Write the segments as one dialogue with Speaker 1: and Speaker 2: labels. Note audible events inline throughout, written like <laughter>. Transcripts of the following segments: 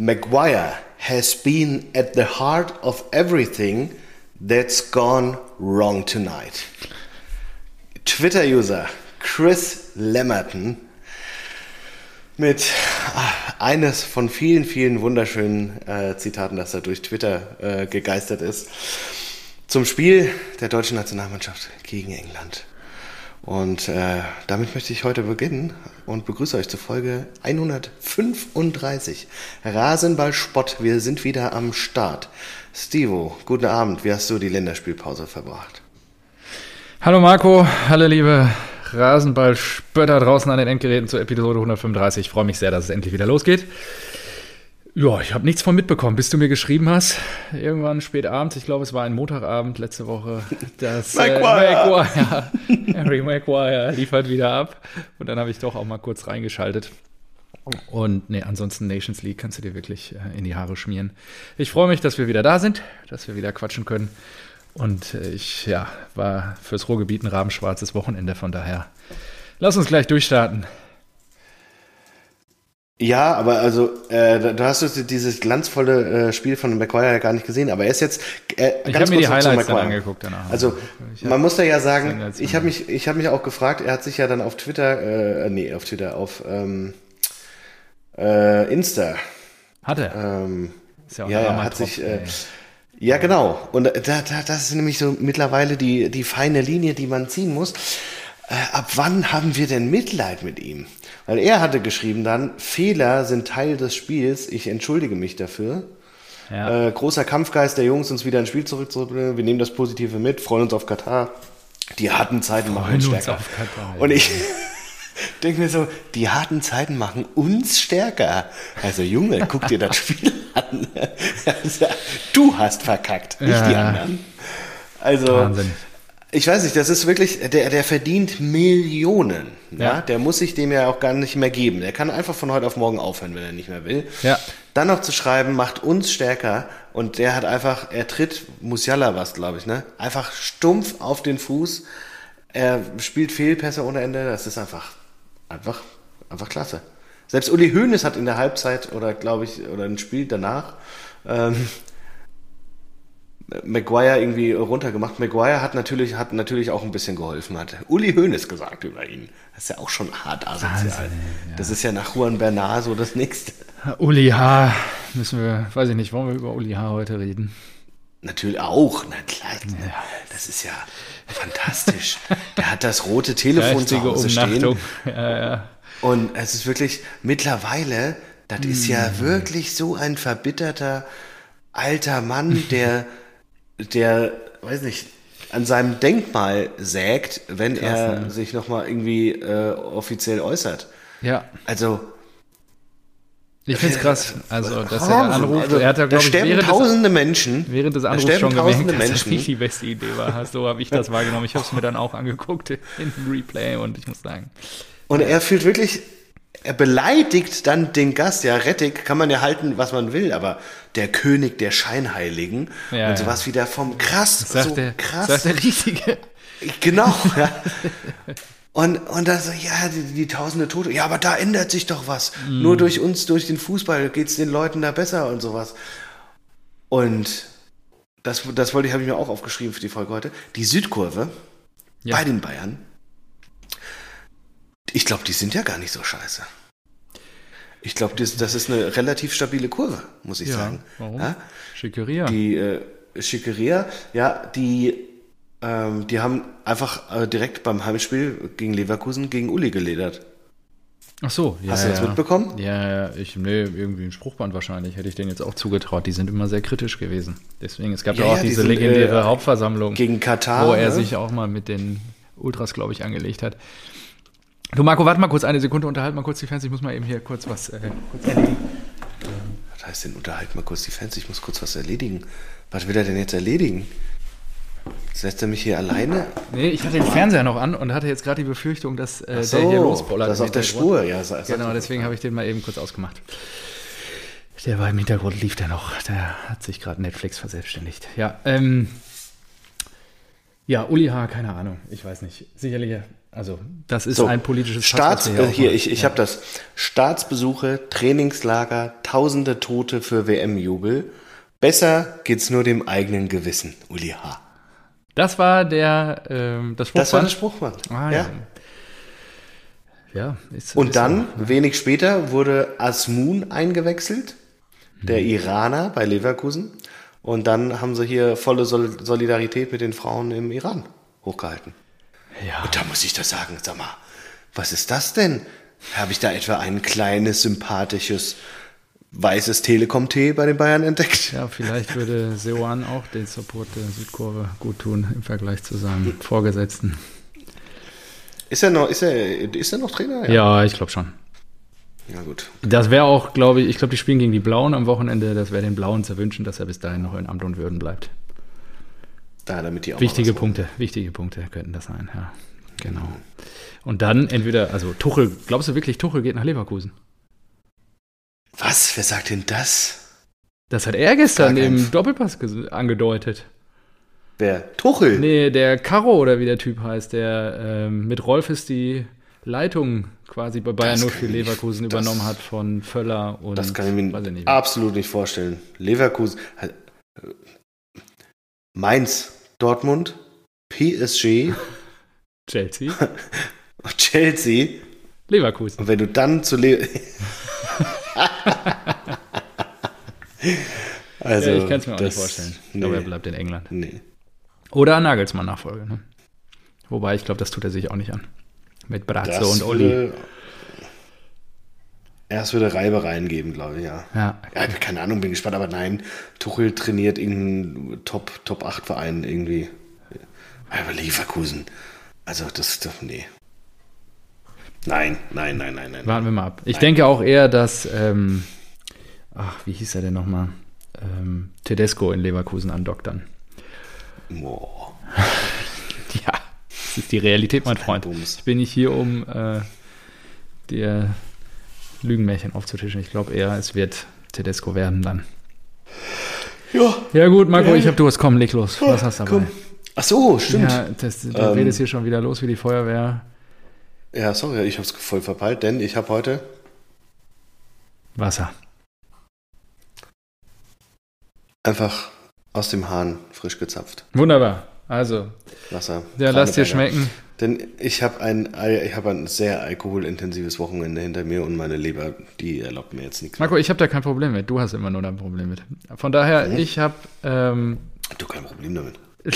Speaker 1: Maguire has been at the heart of everything that's gone wrong tonight. Twitter-User Chris Lemmerton mit ah, eines von vielen, vielen wunderschönen äh, Zitaten, das er durch Twitter äh, gegeistert ist, zum Spiel der deutschen Nationalmannschaft gegen England. Und äh, damit möchte ich heute beginnen und begrüße euch zur Folge 135. Rasenball-Spott, wir sind wieder am Start. Stevo, guten Abend, wie hast du die Länderspielpause verbracht?
Speaker 2: Hallo Marco, hallo liebe Rasenball-Spötter draußen an den Endgeräten zur Episode 135. Ich freue mich sehr, dass es endlich wieder losgeht. Ja, ich habe nichts von mitbekommen, bis du mir geschrieben hast. Irgendwann spät abends, ich glaube, es war ein Montagabend letzte Woche, dass Maguire. Äh, Maguire, <laughs> Harry Maguire liefert wieder ab. Und dann habe ich doch auch mal kurz reingeschaltet. Und nee, ansonsten Nations League kannst du dir wirklich äh, in die Haare schmieren. Ich freue mich, dass wir wieder da sind, dass wir wieder quatschen können. Und äh, ich ja, war fürs Ruhrgebiet ein rabenschwarzes Wochenende, von daher lass uns gleich durchstarten.
Speaker 1: Ja, aber also, äh, da hast du dieses glanzvolle äh, Spiel von McGuire ja gar nicht gesehen, aber er ist jetzt
Speaker 2: äh, ich habe mir die Highlights dann angeguckt danach.
Speaker 1: Also, man muss da ja sagen, ich habe mich, ich habe mich auch gefragt, er hat sich ja dann auf Twitter, äh, nee, auf Twitter, auf ähm, äh, Insta.
Speaker 2: Hat er?
Speaker 1: Ähm, ist ja, auch ja er hat sich, äh, ja genau. Und da, da, das ist nämlich so mittlerweile die, die feine Linie, die man ziehen muss. Äh, ab wann haben wir denn Mitleid mit ihm? Weil er hatte geschrieben dann, Fehler sind Teil des Spiels, ich entschuldige mich dafür. Ja. Äh, großer Kampfgeist der Jungs, uns wieder ins Spiel zurückzubringen. Wir nehmen das Positive mit, freuen uns auf Katar. Die harten Zeiten machen uns stärker. Uns Katar, Und ich <laughs> denke mir so, die harten Zeiten machen uns stärker. Also Junge, guck dir das Spiel <laughs> an. <laughs> du hast verkackt, nicht ja. die anderen. Also, Wahnsinn ich weiß nicht, das ist wirklich, der, der verdient Millionen. Ja? ja? Der muss sich dem ja auch gar nicht mehr geben. Der kann einfach von heute auf morgen aufhören, wenn er nicht mehr will.
Speaker 2: Ja.
Speaker 1: Dann noch zu schreiben, macht uns stärker. Und der hat einfach, er tritt Musiala was, glaube ich, ne? Einfach stumpf auf den Fuß. Er spielt Fehlpässe ohne Ende. Das ist einfach, einfach, einfach klasse. Selbst Uli Hoeneß hat in der Halbzeit oder glaube ich, oder ein Spiel danach, ähm, Maguire irgendwie runtergemacht. Maguire hat natürlich, hat natürlich auch ein bisschen geholfen, hat Uli Hoeneß gesagt über ihn. Das ist ja auch schon hart asozial. Wahnsinn, ja. Das ist ja nach Juan Bernard so das nächste.
Speaker 2: Uli H. Müssen wir, weiß ich nicht, wollen wir über Uli H. heute reden?
Speaker 1: Natürlich auch, na klar. Ja. Das ist ja fantastisch. Der hat das rote Telefon zu Hause stehen. Ja, ja. Und es ist wirklich, mittlerweile, das ist ja hm. wirklich so ein verbitterter alter Mann, der <laughs> der, weiß nicht, an seinem Denkmal sägt, wenn krass, er ne? sich nochmal irgendwie äh, offiziell äußert.
Speaker 2: Ja.
Speaker 1: Also.
Speaker 2: Ich finde es krass. Also, <laughs> dass er anruft, also,
Speaker 1: er hat ja, glaube ich, während tausende des, Menschen.
Speaker 2: Während des Anrufs schon gemerkt, dass das nicht die beste Idee war. So habe ich das wahrgenommen. Ich habe es mir dann auch angeguckt in Replay und ich muss sagen.
Speaker 1: Und er fühlt wirklich, er beleidigt dann den Gast. Ja, Rettig kann man ja halten, was man will, aber der König der Scheinheiligen ja, und sowas ja. wie der vom krass,
Speaker 2: sagt so der, krass. Sagt der Richtige.
Speaker 1: Genau, <laughs> ja. Und, und dann so, ja, die, die, tausende Tote, ja, aber da ändert sich doch was. Mm. Nur durch uns, durch den Fußball geht es den Leuten da besser und sowas. Und das, das wollte ich, habe ich mir auch aufgeschrieben für die Folge heute. Die Südkurve ja. bei den Bayern ich glaube, die sind ja gar nicht so scheiße. Ich glaube, das, das, ist eine relativ stabile Kurve, muss ich ja, sagen.
Speaker 2: Warum? Ja? Schickeria.
Speaker 1: Die äh, Schickeria, ja, die, ähm, die haben einfach äh, direkt beim Heimspiel gegen Leverkusen gegen Uli geledert.
Speaker 2: Ach so,
Speaker 1: ja. Hast du das ja. mitbekommen?
Speaker 2: Ja, ja, ich, nee, irgendwie ein Spruchband wahrscheinlich, hätte ich denen jetzt auch zugetraut. Die sind immer sehr kritisch gewesen. Deswegen, es gab ja, ja auch ja, diese die sind, legendäre äh, Hauptversammlung.
Speaker 1: Gegen Katar.
Speaker 2: Wo er ne? sich auch mal mit den Ultras, glaube ich, angelegt hat. Du Marco, warte mal kurz eine Sekunde, unterhalt mal kurz die Fans. Ich muss mal eben hier kurz was äh, kurz erledigen.
Speaker 1: Was heißt denn, unterhalt mal kurz die Fans? Ich muss kurz was erledigen. Was will er denn jetzt erledigen? Setzt er mich hier alleine?
Speaker 2: Nee, ich hatte den Fernseher noch an und hatte jetzt gerade die Befürchtung, dass äh, so, der hier losbollert.
Speaker 1: Das ist auf der Spur, ja.
Speaker 2: Sag, genau, deswegen habe ich den mal eben kurz ausgemacht. Der war im Hintergrund, lief der noch. Der hat sich gerade Netflix verselbstständigt. Ja, ähm, Ja, Uli H., keine Ahnung, ich weiß nicht. Sicherlich, also das ist so, ein politisches
Speaker 1: Staats, Pass, hier, äh, hier ich, ich ja. habe das. Staatsbesuche, Trainingslager, tausende Tote für WM-Jubel. Besser geht's nur dem eigenen Gewissen, Uli H.
Speaker 2: Das war der ähm, das
Speaker 1: Spruchband? Das war das Spruchband.
Speaker 2: Ah, ja. ja.
Speaker 1: ja ist, Und ist dann, auch, wenig später, wurde Asmun eingewechselt, der hm. Iraner bei Leverkusen. Und dann haben sie hier volle Solidarität mit den Frauen im Iran hochgehalten. Ja. Und da muss ich doch sagen, sag mal, was ist das denn? Habe ich da etwa ein kleines, sympathisches, weißes Telekom-T bei den Bayern entdeckt?
Speaker 2: Ja, vielleicht würde Seoan auch den Support der Südkurve gut tun im Vergleich zu seinem Vorgesetzten.
Speaker 1: Ist er noch, ist er, ist er noch Trainer?
Speaker 2: Ja, ja ich glaube schon.
Speaker 1: Ja, gut.
Speaker 2: Das wäre auch, glaube ich, ich glaube, die spielen gegen die Blauen am Wochenende. Das wäre den Blauen zu wünschen, dass er bis dahin noch in Amt und Würden bleibt.
Speaker 1: Da, damit die
Speaker 2: auch Wichtige Punkte, wichtige Punkte könnten das sein, ja. Genau. Und dann entweder, also Tuchel, glaubst du wirklich, Tuchel geht nach Leverkusen?
Speaker 1: Was? Wer sagt denn das?
Speaker 2: Das hat er gestern im Doppelpass angedeutet.
Speaker 1: Wer? Tuchel?
Speaker 2: Nee, der Caro oder wie der Typ heißt, der ähm, mit Rolf ist die Leitung quasi bei Bayern nur für Leverkusen nicht, übernommen hat von Völler und.
Speaker 1: Das kann ich mir ich nicht absolut nicht vorstellen. Leverkusen. Äh, Mainz, Dortmund, PSG, <laughs>
Speaker 2: Chelsea, <laughs>
Speaker 1: Chelsea,
Speaker 2: Leverkusen.
Speaker 1: Und wenn du dann zu Le <laughs>
Speaker 2: also, ja, ich kann es mir auch nicht vorstellen. Ich nee, glaube, er bleibt in England.
Speaker 1: Nee.
Speaker 2: Oder Nagelsmann Nachfolge. Ne? Wobei, ich glaube, das tut er sich auch nicht an. Mit Brazzo und Olli.
Speaker 1: Erst würde Reibereien geben, glaube ich, ja.
Speaker 2: ja.
Speaker 1: Ja, keine Ahnung, bin gespannt, aber nein, Tuchel trainiert irgendeinen Top, Top 8 Verein irgendwie. Aber Leverkusen. Also, das, das nee. Nein, nein, nein, nein, nein.
Speaker 2: Warten wir mal ab. Ich nein. denke auch eher, dass, ähm, ach, wie hieß er denn nochmal? Ähm, Tedesco in Leverkusen andockt dann.
Speaker 1: Boah. <laughs>
Speaker 2: ja. Das ist die Realität, mein Freund. Ich bin nicht hier, um äh, dir Lügenmärchen aufzutischen. Ich glaube eher, es wird Tedesco werden dann.
Speaker 1: Ja.
Speaker 2: Ja, gut, Marco, ich habe du was. Komm, leg los. Was hast du dabei? Komm.
Speaker 1: Ach so, stimmt.
Speaker 2: Ja, das, du ähm, redest hier schon wieder los wie die Feuerwehr.
Speaker 1: Ja, sorry, ich habe es voll verpeilt, denn ich habe heute
Speaker 2: Wasser.
Speaker 1: Einfach aus dem Hahn frisch gezapft.
Speaker 2: Wunderbar. Also,
Speaker 1: Wasser.
Speaker 2: Ja, lass dir schmecken.
Speaker 1: Denn ich habe ein, ich hab ein sehr alkoholintensives Wochenende hinter mir und meine Leber, die erlaubt mir jetzt nichts.
Speaker 2: Marco, mehr. ich habe da kein Problem mit. Du hast immer nur ein Problem mit. Von daher, mhm. ich habe. Ähm,
Speaker 1: du kein Problem damit. <laughs>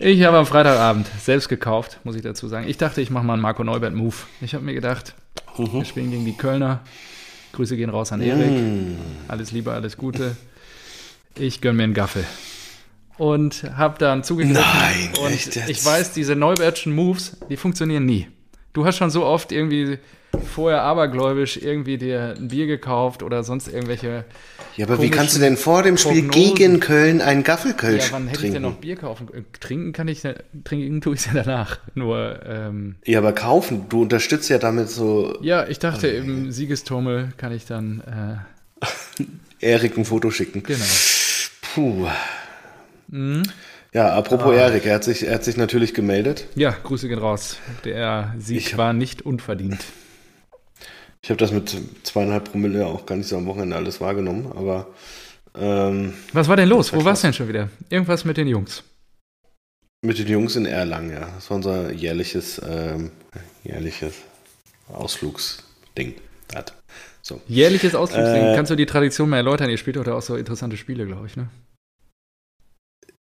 Speaker 2: ich habe am Freitagabend selbst gekauft, muss ich dazu sagen. Ich dachte, ich mache mal einen Marco Neubert-Move. Ich habe mir gedacht, mhm. wir spielen gegen die Kölner. Grüße gehen raus an Erik. Mhm. Alles Liebe, alles Gute ich gönne mir einen Gaffel. Und habe dann zugegriffen.
Speaker 1: Nein,
Speaker 2: und echt jetzt? ich weiß, diese Neubertschen Moves, die funktionieren nie. Du hast schon so oft irgendwie vorher abergläubisch irgendwie dir ein Bier gekauft oder sonst irgendwelche.
Speaker 1: Ja, aber wie kannst du denn vor dem Spiel Prognosen. gegen Köln einen Gaffelkölsch trinken? Ja, wann hätte trinken?
Speaker 2: ich denn noch Bier kaufen? Trinken kann ich, trinken tue ich es ja danach. Nur. Ähm,
Speaker 1: ja, aber kaufen, du unterstützt ja damit so.
Speaker 2: Ja, ich dachte, oh, im Siegesturmel kann ich dann.
Speaker 1: Äh, <laughs> Erik ein Foto schicken.
Speaker 2: Genau.
Speaker 1: Puh. Mhm. Ja, apropos ah. Erik, er hat, sich, er hat sich natürlich gemeldet.
Speaker 2: Ja, Grüße gehen raus. Der Sieg hab, war nicht unverdient.
Speaker 1: Ich habe das mit zweieinhalb Promille auch gar nicht so am Wochenende alles wahrgenommen, aber. Ähm,
Speaker 2: Was war denn los? Wo warst du denn schon wieder? Irgendwas mit den Jungs?
Speaker 1: Mit den Jungs in Erlangen, ja. Das war unser jährliches, ähm, jährliches Ausflugsding. Das.
Speaker 2: So. Jährliches Ausflugsding. Äh, Kannst du die Tradition mal erläutern? Ihr spielt heute auch so interessante Spiele, glaube ich, ne?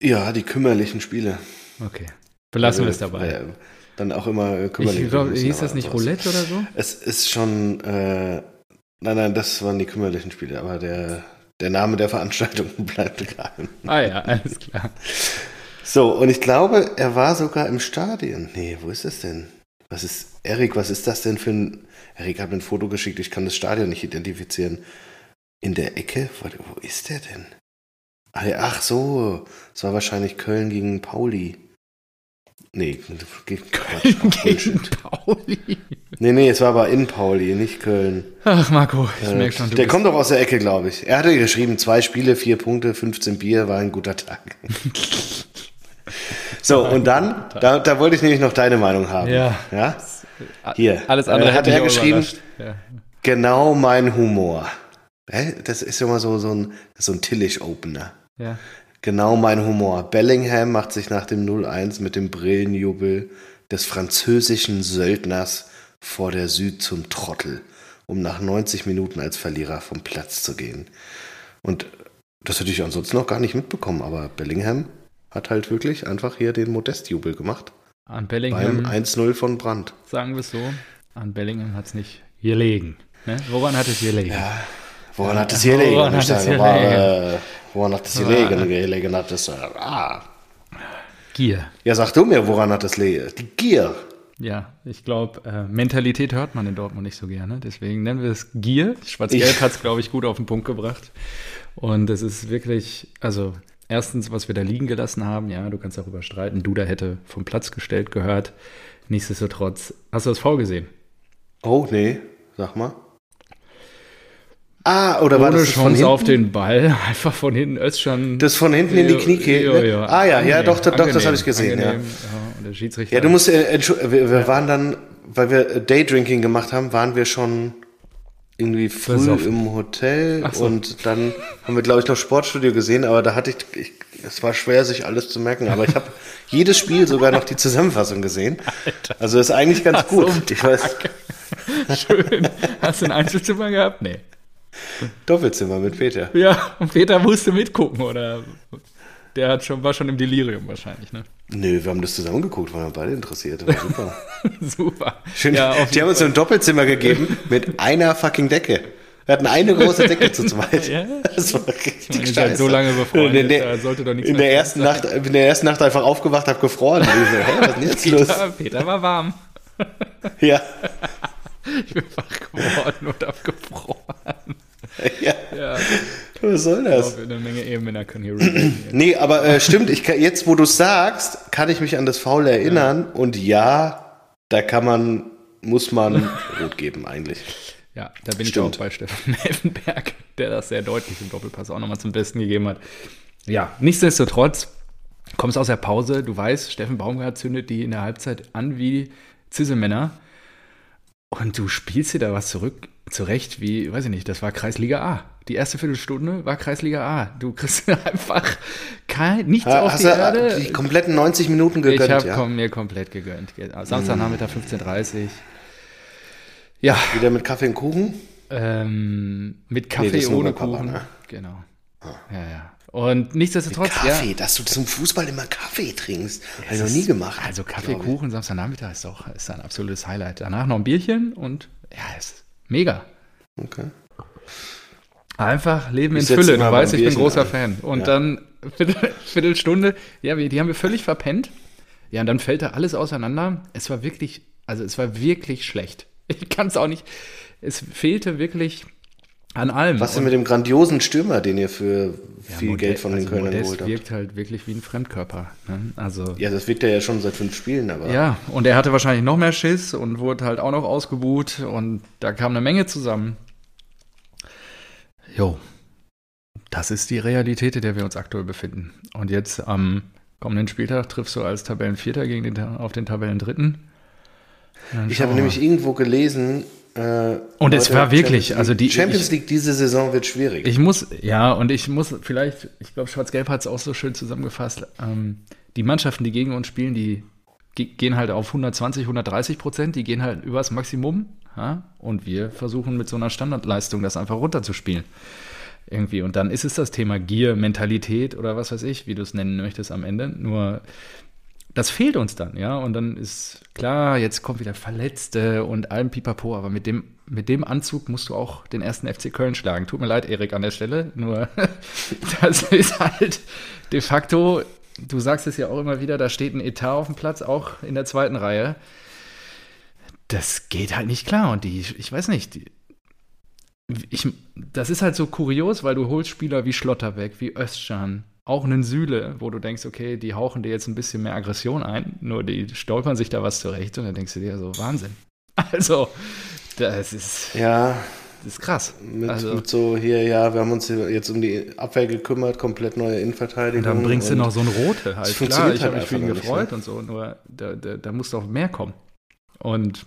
Speaker 1: Ja, die kümmerlichen Spiele.
Speaker 2: Okay. Belassen also, wir es dabei. Äh,
Speaker 1: dann auch immer
Speaker 2: kümmerlich. Ich glaube, hieß das nicht Roulette oder so?
Speaker 1: Es ist schon, äh, nein, nein, das waren die kümmerlichen Spiele, aber der, der Name der Veranstaltung <laughs> bleibt geheim.
Speaker 2: Ah ja, alles klar.
Speaker 1: So, und ich glaube, er war sogar im Stadion. Nee, wo ist das denn? Was ist, Erik, was ist das denn für ein Erik hat mir ein Foto geschickt, ich kann das Stadion nicht identifizieren. In der Ecke? Wo ist der denn? Ach so, es war wahrscheinlich Köln gegen Pauli. Nee, <laughs> Quatsch, Gegen Pauli. Nee, nee, es war aber in Pauli, nicht Köln.
Speaker 2: Ach, Marco, ich äh, merke schon.
Speaker 1: der kommt doch aus der Ecke, glaube ich. Er hatte geschrieben, zwei Spiele, vier Punkte, 15 Bier, war ein guter Tag. <laughs> so, und dann, da, da wollte ich nämlich noch deine Meinung haben.
Speaker 2: Ja.
Speaker 1: ja? Hier.
Speaker 2: Alles andere
Speaker 1: äh, hat er geschrieben, ja. genau mein Humor. Das ist immer so, so ein, so ein Tillich-Opener.
Speaker 2: Ja.
Speaker 1: Genau mein Humor. Bellingham macht sich nach dem 0-1 mit dem Brillenjubel des französischen Söldners vor der Süd zum Trottel, um nach 90 Minuten als Verlierer vom Platz zu gehen. Und das hätte ich ansonsten noch gar nicht mitbekommen, aber Bellingham hat halt wirklich einfach hier den Modestjubel gemacht.
Speaker 2: An Bellingham.
Speaker 1: Beim 1-0 von Brandt.
Speaker 2: Sagen wir es so, an Bellingham hat es nicht gelegen. Ne? Woran hat es gelegen?
Speaker 1: Ja, woran hat es gelegen? Woran hat es gelegen? Woran hat es gelegen? gelegen hat es, ah.
Speaker 2: Gier.
Speaker 1: Ja, sag du mir, woran hat es gelegen? Die Gier.
Speaker 2: Ja, ich glaube, äh, Mentalität hört man in Dortmund nicht so gerne. Deswegen nennen wir es Gier. Schwarz-Gelb hat es, glaube ich, gut auf den Punkt gebracht. Und es ist wirklich, also erstens, was wir da liegen gelassen haben, ja, du kannst darüber streiten. Duda hätte vom Platz gestellt gehört. Nichtsdestotrotz, hast du das V gesehen?
Speaker 1: Oh, nee, sag mal. Ah, oder
Speaker 2: Ohne
Speaker 1: war das
Speaker 2: Chance von auf den Ball, <laughs> einfach von hinten Özcan.
Speaker 1: Das von hinten in die Kniekehle?
Speaker 2: Ja.
Speaker 1: Ah ja, angenehm, ja, doch, doch, angenehm, das habe ich gesehen,
Speaker 2: angenehm, ja. Ja,
Speaker 1: du musst, äh, wir, wir waren dann, weil wir Daydrinking gemacht haben, waren wir schon irgendwie früh im Hotel so. und dann haben wir, glaube ich, noch Sportstudio gesehen, aber da hatte ich, ich es war schwer, sich alles zu merken, aber ich habe <laughs> jedes Spiel sogar noch die Zusammenfassung gesehen. Alter. Also ist eigentlich ganz Ach, gut. So ich weiß.
Speaker 2: Schön. Hast du ein Einzelzimmer gehabt? Nee.
Speaker 1: Doppelzimmer mit Peter.
Speaker 2: Ja, und Peter musste mitgucken, oder? Der hat schon, war schon im Delirium wahrscheinlich, ne?
Speaker 1: Nö, wir haben das zusammen geguckt, waren beide interessiert. War super. <laughs>
Speaker 2: super.
Speaker 1: Schön. Ja, die haben uns so ein Doppelzimmer gegeben mit einer fucking Decke. Wir hatten eine große Decke zu zweit. ja,
Speaker 2: das war richtig meine, scheiße. So lange befreundet, in der, sollte doch nichts
Speaker 1: in der ersten Nacht, In der ersten Nacht einfach aufgewacht, hab gefroren. so, hä, was ist denn jetzt
Speaker 2: Peter,
Speaker 1: los?
Speaker 2: Peter war warm.
Speaker 1: ja. <laughs>
Speaker 2: Ich bin wach geworden und hab gefroren. <laughs>
Speaker 1: ja. ja. Was soll das? Ich
Speaker 2: glaube, eine Menge Ehemänner können hier reden. <clears throat>
Speaker 1: nee, aber äh, stimmt, ich kann, jetzt wo du sagst, kann ich mich an das Foul erinnern ja. und ja, da kann man, muss man <laughs> rot geben eigentlich.
Speaker 2: Ja, da bin stimmt. ich auch bei Stefan <laughs> Melvenberg, der das sehr deutlich im Doppelpass auch nochmal zum Besten gegeben hat. Ja, nichtsdestotrotz, kommst aus der Pause, du weißt, Steffen Baumgart zündet die in der Halbzeit an wie Zisselmänner und du spielst dir da was zurück zurecht wie, weiß ich nicht, das war Kreisliga A. Die erste Viertelstunde war Kreisliga A. Du kriegst <laughs> einfach kein, nichts ha, auf die Erde.
Speaker 1: Die kompletten 90 Minuten gegönnt,
Speaker 2: Ich habe ja. mir komplett gegönnt. Samstagnachmittag 15.30 Uhr. Ja.
Speaker 1: Wieder mit Kaffee und Kuchen?
Speaker 2: Ähm, mit Kaffee nee, ohne Kuchen. Papa, ne? Genau. Ah. Ja, ja. Und nichtsdestotrotz. Mit
Speaker 1: Kaffee,
Speaker 2: ja,
Speaker 1: dass du zum Fußball immer Kaffee trinkst. Habe ich noch nie gemacht.
Speaker 2: Also Kaffee, Kuchen, Samstagnachmittag ist doch ist ein absolutes Highlight. Danach noch ein Bierchen und ja, ist Mega.
Speaker 1: Okay.
Speaker 2: Einfach Leben in Fülle. Du weißt, ich bin großer an. Fan. Und ja. dann Viertel, <laughs> Viertelstunde, ja, die haben wir völlig verpennt. Ja, und dann fällt da alles auseinander. Es war wirklich, also es war wirklich schlecht. <laughs> Ich kann es auch nicht. Es fehlte wirklich an allem.
Speaker 1: Was denn mit dem grandiosen Stürmer, den ihr für ja, viel Modest, Geld von den also Kölnern Modest geholt habt?
Speaker 2: wirkt halt wirklich wie ein Fremdkörper. Ne? Also,
Speaker 1: ja, das wirkt er ja schon seit fünf Spielen, aber.
Speaker 2: Ja, und er hatte wahrscheinlich noch mehr Schiss und wurde halt auch noch ausgebuht und da kam eine Menge zusammen. Jo, das ist die Realität, in der wir uns aktuell befinden. Und jetzt am kommenden Spieltag triffst du als Tabellenvierter gegen den, auf den Tabellendritten.
Speaker 1: Ich habe nämlich irgendwo gelesen,
Speaker 2: äh, und es war wirklich, also die
Speaker 1: Champions League diese Saison wird schwierig.
Speaker 2: Ich muss, ja, und ich muss vielleicht, ich glaube, Schwarz-Gelb hat es auch so schön zusammengefasst. Ähm, die Mannschaften, die gegen uns spielen, die gehen halt auf 120, 130 Prozent, die gehen halt übers Maximum. Ja? Und wir versuchen mit so einer Standardleistung das einfach runterzuspielen. Irgendwie. Und dann ist es das Thema Gier, Mentalität oder was weiß ich, wie du es nennen möchtest am Ende. Nur das fehlt uns dann, ja. Und dann ist klar, jetzt kommt wieder Verletzte und allem Pipapo, aber mit dem, mit dem Anzug musst du auch den ersten FC Köln schlagen. Tut mir leid, Erik, an der Stelle. Nur <laughs> das ist halt de facto, du sagst es ja auch immer wieder, da steht ein Etat auf dem Platz, auch in der zweiten Reihe. Das geht halt nicht klar. Und die, ich weiß nicht, die, ich, das ist halt so kurios, weil du holst Spieler wie Schlotterbeck, wie Özcan, auch einen Süle, wo du denkst, okay, die hauchen dir jetzt ein bisschen mehr Aggression ein, nur die stolpern sich da was zurecht und dann denkst du dir so, Wahnsinn. <laughs> Also, das ist.
Speaker 1: Ja.
Speaker 2: Das ist krass.
Speaker 1: Mit,
Speaker 2: also,
Speaker 1: mit so hier, ja, wir haben uns jetzt um die Abwehr gekümmert, komplett neue Innenverteidigung.
Speaker 2: Und dann bringst du noch so ein Rote halt.
Speaker 1: Klar,
Speaker 2: ich
Speaker 1: halt
Speaker 2: habe mich für ihn gefreut
Speaker 1: nicht,
Speaker 2: ne? und so, nur da, da, da muss doch mehr kommen. Und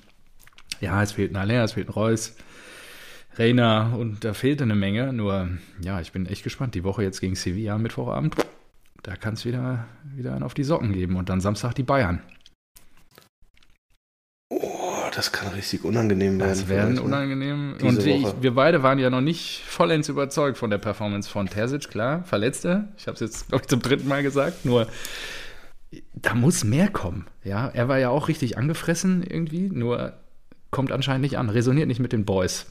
Speaker 2: ja, es fehlt ein Aller, es fehlt ein Reus, Reina und da fehlt eine Menge. Nur, ja, ich bin echt gespannt. Die Woche jetzt gegen Sevilla am Mittwochabend, da kann es wieder, wieder einen auf die Socken geben. Und dann Samstag die Bayern.
Speaker 1: Oh, das kann richtig unangenehm werden.
Speaker 2: Das werden
Speaker 1: ne?
Speaker 2: unangenehm.
Speaker 1: Diese
Speaker 2: und ich, wir beide waren ja noch nicht vollends überzeugt von der Performance von Terzic, klar, Verletzte. Ich habe es jetzt, glaube ich, zum dritten Mal gesagt. Nur, da muss mehr kommen. Ja, er war ja auch richtig angefressen irgendwie, nur kommt anscheinend nicht an, resoniert nicht mit den Boys.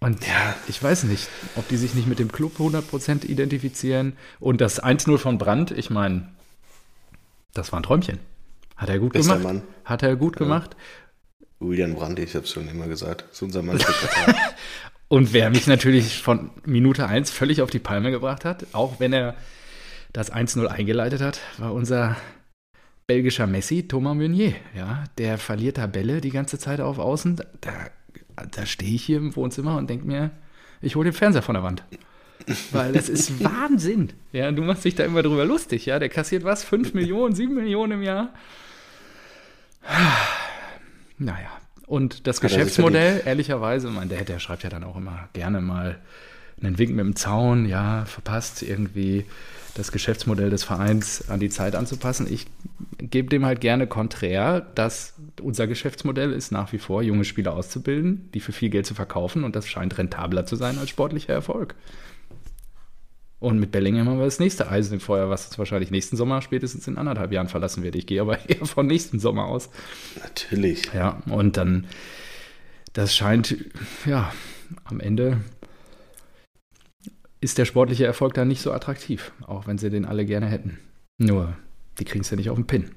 Speaker 2: Und
Speaker 1: Ja.
Speaker 2: ich weiß nicht, ob die sich nicht mit dem Club 100% identifizieren. Und das 1-0 von Brandt, ich meine, das war ein Träumchen. Hat er gut
Speaker 1: Bester
Speaker 2: gemacht.
Speaker 1: Mann.
Speaker 2: Hat er gut gemacht.
Speaker 1: Julian Brandt, ich habe es schon immer gesagt, ist unser Mann. <laughs>
Speaker 2: Und wer mich natürlich von Minute 1 völlig auf die Palme gebracht hat, auch wenn er das 1-0 eingeleitet hat, war unser belgischer Messi, Thomas Meunier. Ja, der verliert da Bälle die ganze Zeit auf Außen. Da, da stehe ich hier im Wohnzimmer und denke mir, ich hole den Fernseher von der Wand. Weil das ist <laughs> Wahnsinn. Ja, du machst dich da immer drüber lustig. Ja, der kassiert was? 5 <laughs> Millionen, 7 Millionen im Jahr? Naja. Und das
Speaker 1: sich
Speaker 2: Geschäftsmodell, ehrlicherweise, mein, der, der schreibt ja dann auch immer gerne mal einen Wink mit dem Zaun, ja, verpasst irgendwie das Geschäftsmodell des Vereins an die Zeit anzupassen. Ich gebe dem halt gerne konträr, dass unser Geschäftsmodell ist nach wie vor, junge Spieler auszubilden, die für viel Geld zu verkaufen und das scheint rentabler zu sein als sportlicher Erfolg. Und mit Bellingham haben wir das nächste Eisen im Feuer, was uns wahrscheinlich nächsten Sommer spätestens in anderthalb Jahren verlassen wird. Ich gehe aber <laughs> eher von nächsten Sommer aus.
Speaker 1: Natürlich.
Speaker 2: Ja, und dann, das scheint, ja, am Ende ist der sportliche Erfolg dann nicht so attraktiv, auch wenn sie den alle gerne hätten. Nur, die kriegen es ja nicht auf den Pin.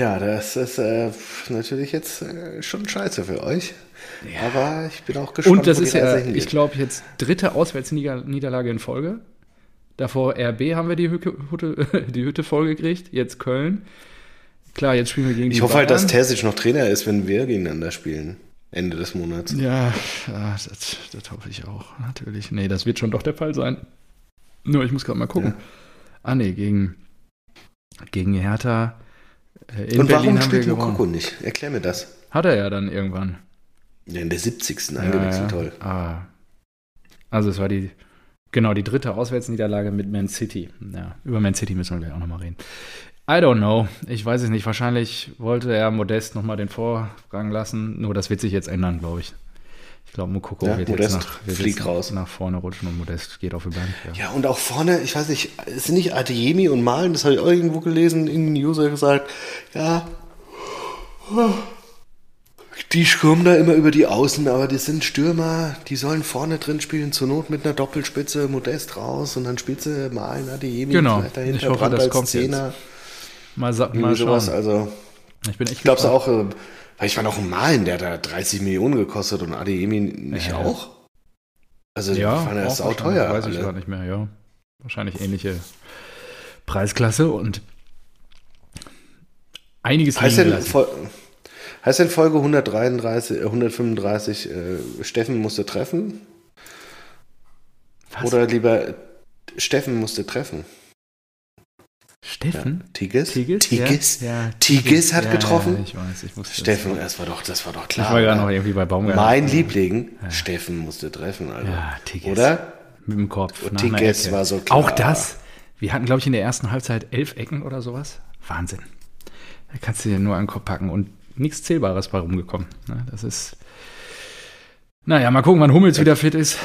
Speaker 1: Ja, das ist äh, natürlich jetzt äh, schon scheiße für euch. Aber ich bin auch gespannt,
Speaker 2: Und das ist ja, ich glaube, jetzt dritte Auswärtsniederlage in Folge. Davor RB haben wir die Hütte, <laughs> die Hütte vollgekriegt, jetzt Köln. Klar, jetzt spielen wir gegen die
Speaker 1: ich hoffe halt, dass
Speaker 2: Bayern.
Speaker 1: Terzic noch Trainer ist, wenn wir gegeneinander spielen. Ende des Monats.
Speaker 2: Ja, ja das, das hoffe ich auch, natürlich. Nee, das wird schon doch der Fall sein. Nur, ich muss gerade mal gucken. Ah, nee, gegen, gegen Hertha in
Speaker 1: Und
Speaker 2: Berlin
Speaker 1: warum
Speaker 2: haben
Speaker 1: spielt. Mokoko nicht? Erklär mir das.
Speaker 2: Hat er ja dann irgendwann.
Speaker 1: Ja, in der 70. eingewechselt, toll.
Speaker 2: Ah. Also es war die, genau, die dritte Auswärtsniederlage mit Man City. Ja, über Man City müssen wir gleich auch nochmal reden. I don't know. Ich weiß es nicht. Wahrscheinlich wollte er Modest nochmal den Vorrang lassen. Nur das wird sich jetzt ändern, glaube ich. Ich glaube, Mukoko
Speaker 1: Ja,
Speaker 2: wird,
Speaker 1: Modest
Speaker 2: jetzt, nach, wird
Speaker 1: fliegt
Speaker 2: jetzt
Speaker 1: raus.
Speaker 2: nach vorne rutschen und Modest geht auf die Bank. Ja.
Speaker 1: Ja, und auch vorne, ich weiß nicht, es sind nicht Adeyemi und Malen, das habe ich auch irgendwo gelesen, in den User gesagt, ja, die kommen da immer über die Außen, aber das sind Stürmer, die sollen vorne drin spielen, zur Not mit einer Doppelspitze, Modest raus und dann spielst du Malen, Adeyemi,
Speaker 2: Genau.
Speaker 1: dahinter,
Speaker 2: Ich hoffe,
Speaker 1: Brandt
Speaker 2: das kommt
Speaker 1: Zehner,
Speaker 2: Mal, sa- mal
Speaker 1: irgendwie sowas,
Speaker 2: schauen.
Speaker 1: also...
Speaker 2: Ich bin echt
Speaker 1: du
Speaker 2: gespannt.
Speaker 1: auch, äh, weil ich war noch ein Malen, der da 30 Millionen gekostet und Adeyemi nicht
Speaker 2: Ja.
Speaker 1: auch? Also die
Speaker 2: Ja,
Speaker 1: waren ja
Speaker 2: auch
Speaker 1: sau teuer.
Speaker 2: Weiß ich
Speaker 1: alle.
Speaker 2: gerade nicht mehr, ja. Wahrscheinlich ähnliche Preisklasse und einiges
Speaker 1: Heißt denn, heißt denn Folge 133, äh, 135, äh, Steffen musste treffen?
Speaker 2: Was?
Speaker 1: Oder lieber Steffen musste treffen?
Speaker 2: Steffen?
Speaker 1: Tigges?
Speaker 2: Tigges?
Speaker 1: Tigges?
Speaker 2: Ja, ja,
Speaker 1: Tigges hat
Speaker 2: ja,
Speaker 1: getroffen?
Speaker 2: Ja, ich weiß, ich wusste
Speaker 1: Steffen,
Speaker 2: das.
Speaker 1: das war doch, das war doch
Speaker 2: Ich
Speaker 1: klar.
Speaker 2: war gerade noch irgendwie bei Baumgarten.
Speaker 1: mein Liebling, Steffen musste treffen, also.
Speaker 2: Ja, Tigges.
Speaker 1: Oder?
Speaker 2: Mit dem Kopf.
Speaker 1: Und Tigges war so klar.
Speaker 2: Auch das. Wir hatten, glaube ich, in der ersten Halbzeit elf Ecken oder sowas. Wahnsinn. Da kannst du dir nur den Kopf packen und nichts Zählbares bei rumgekommen. Ne, Das ist. Naja, mal gucken, wann Hummels wieder fit ist.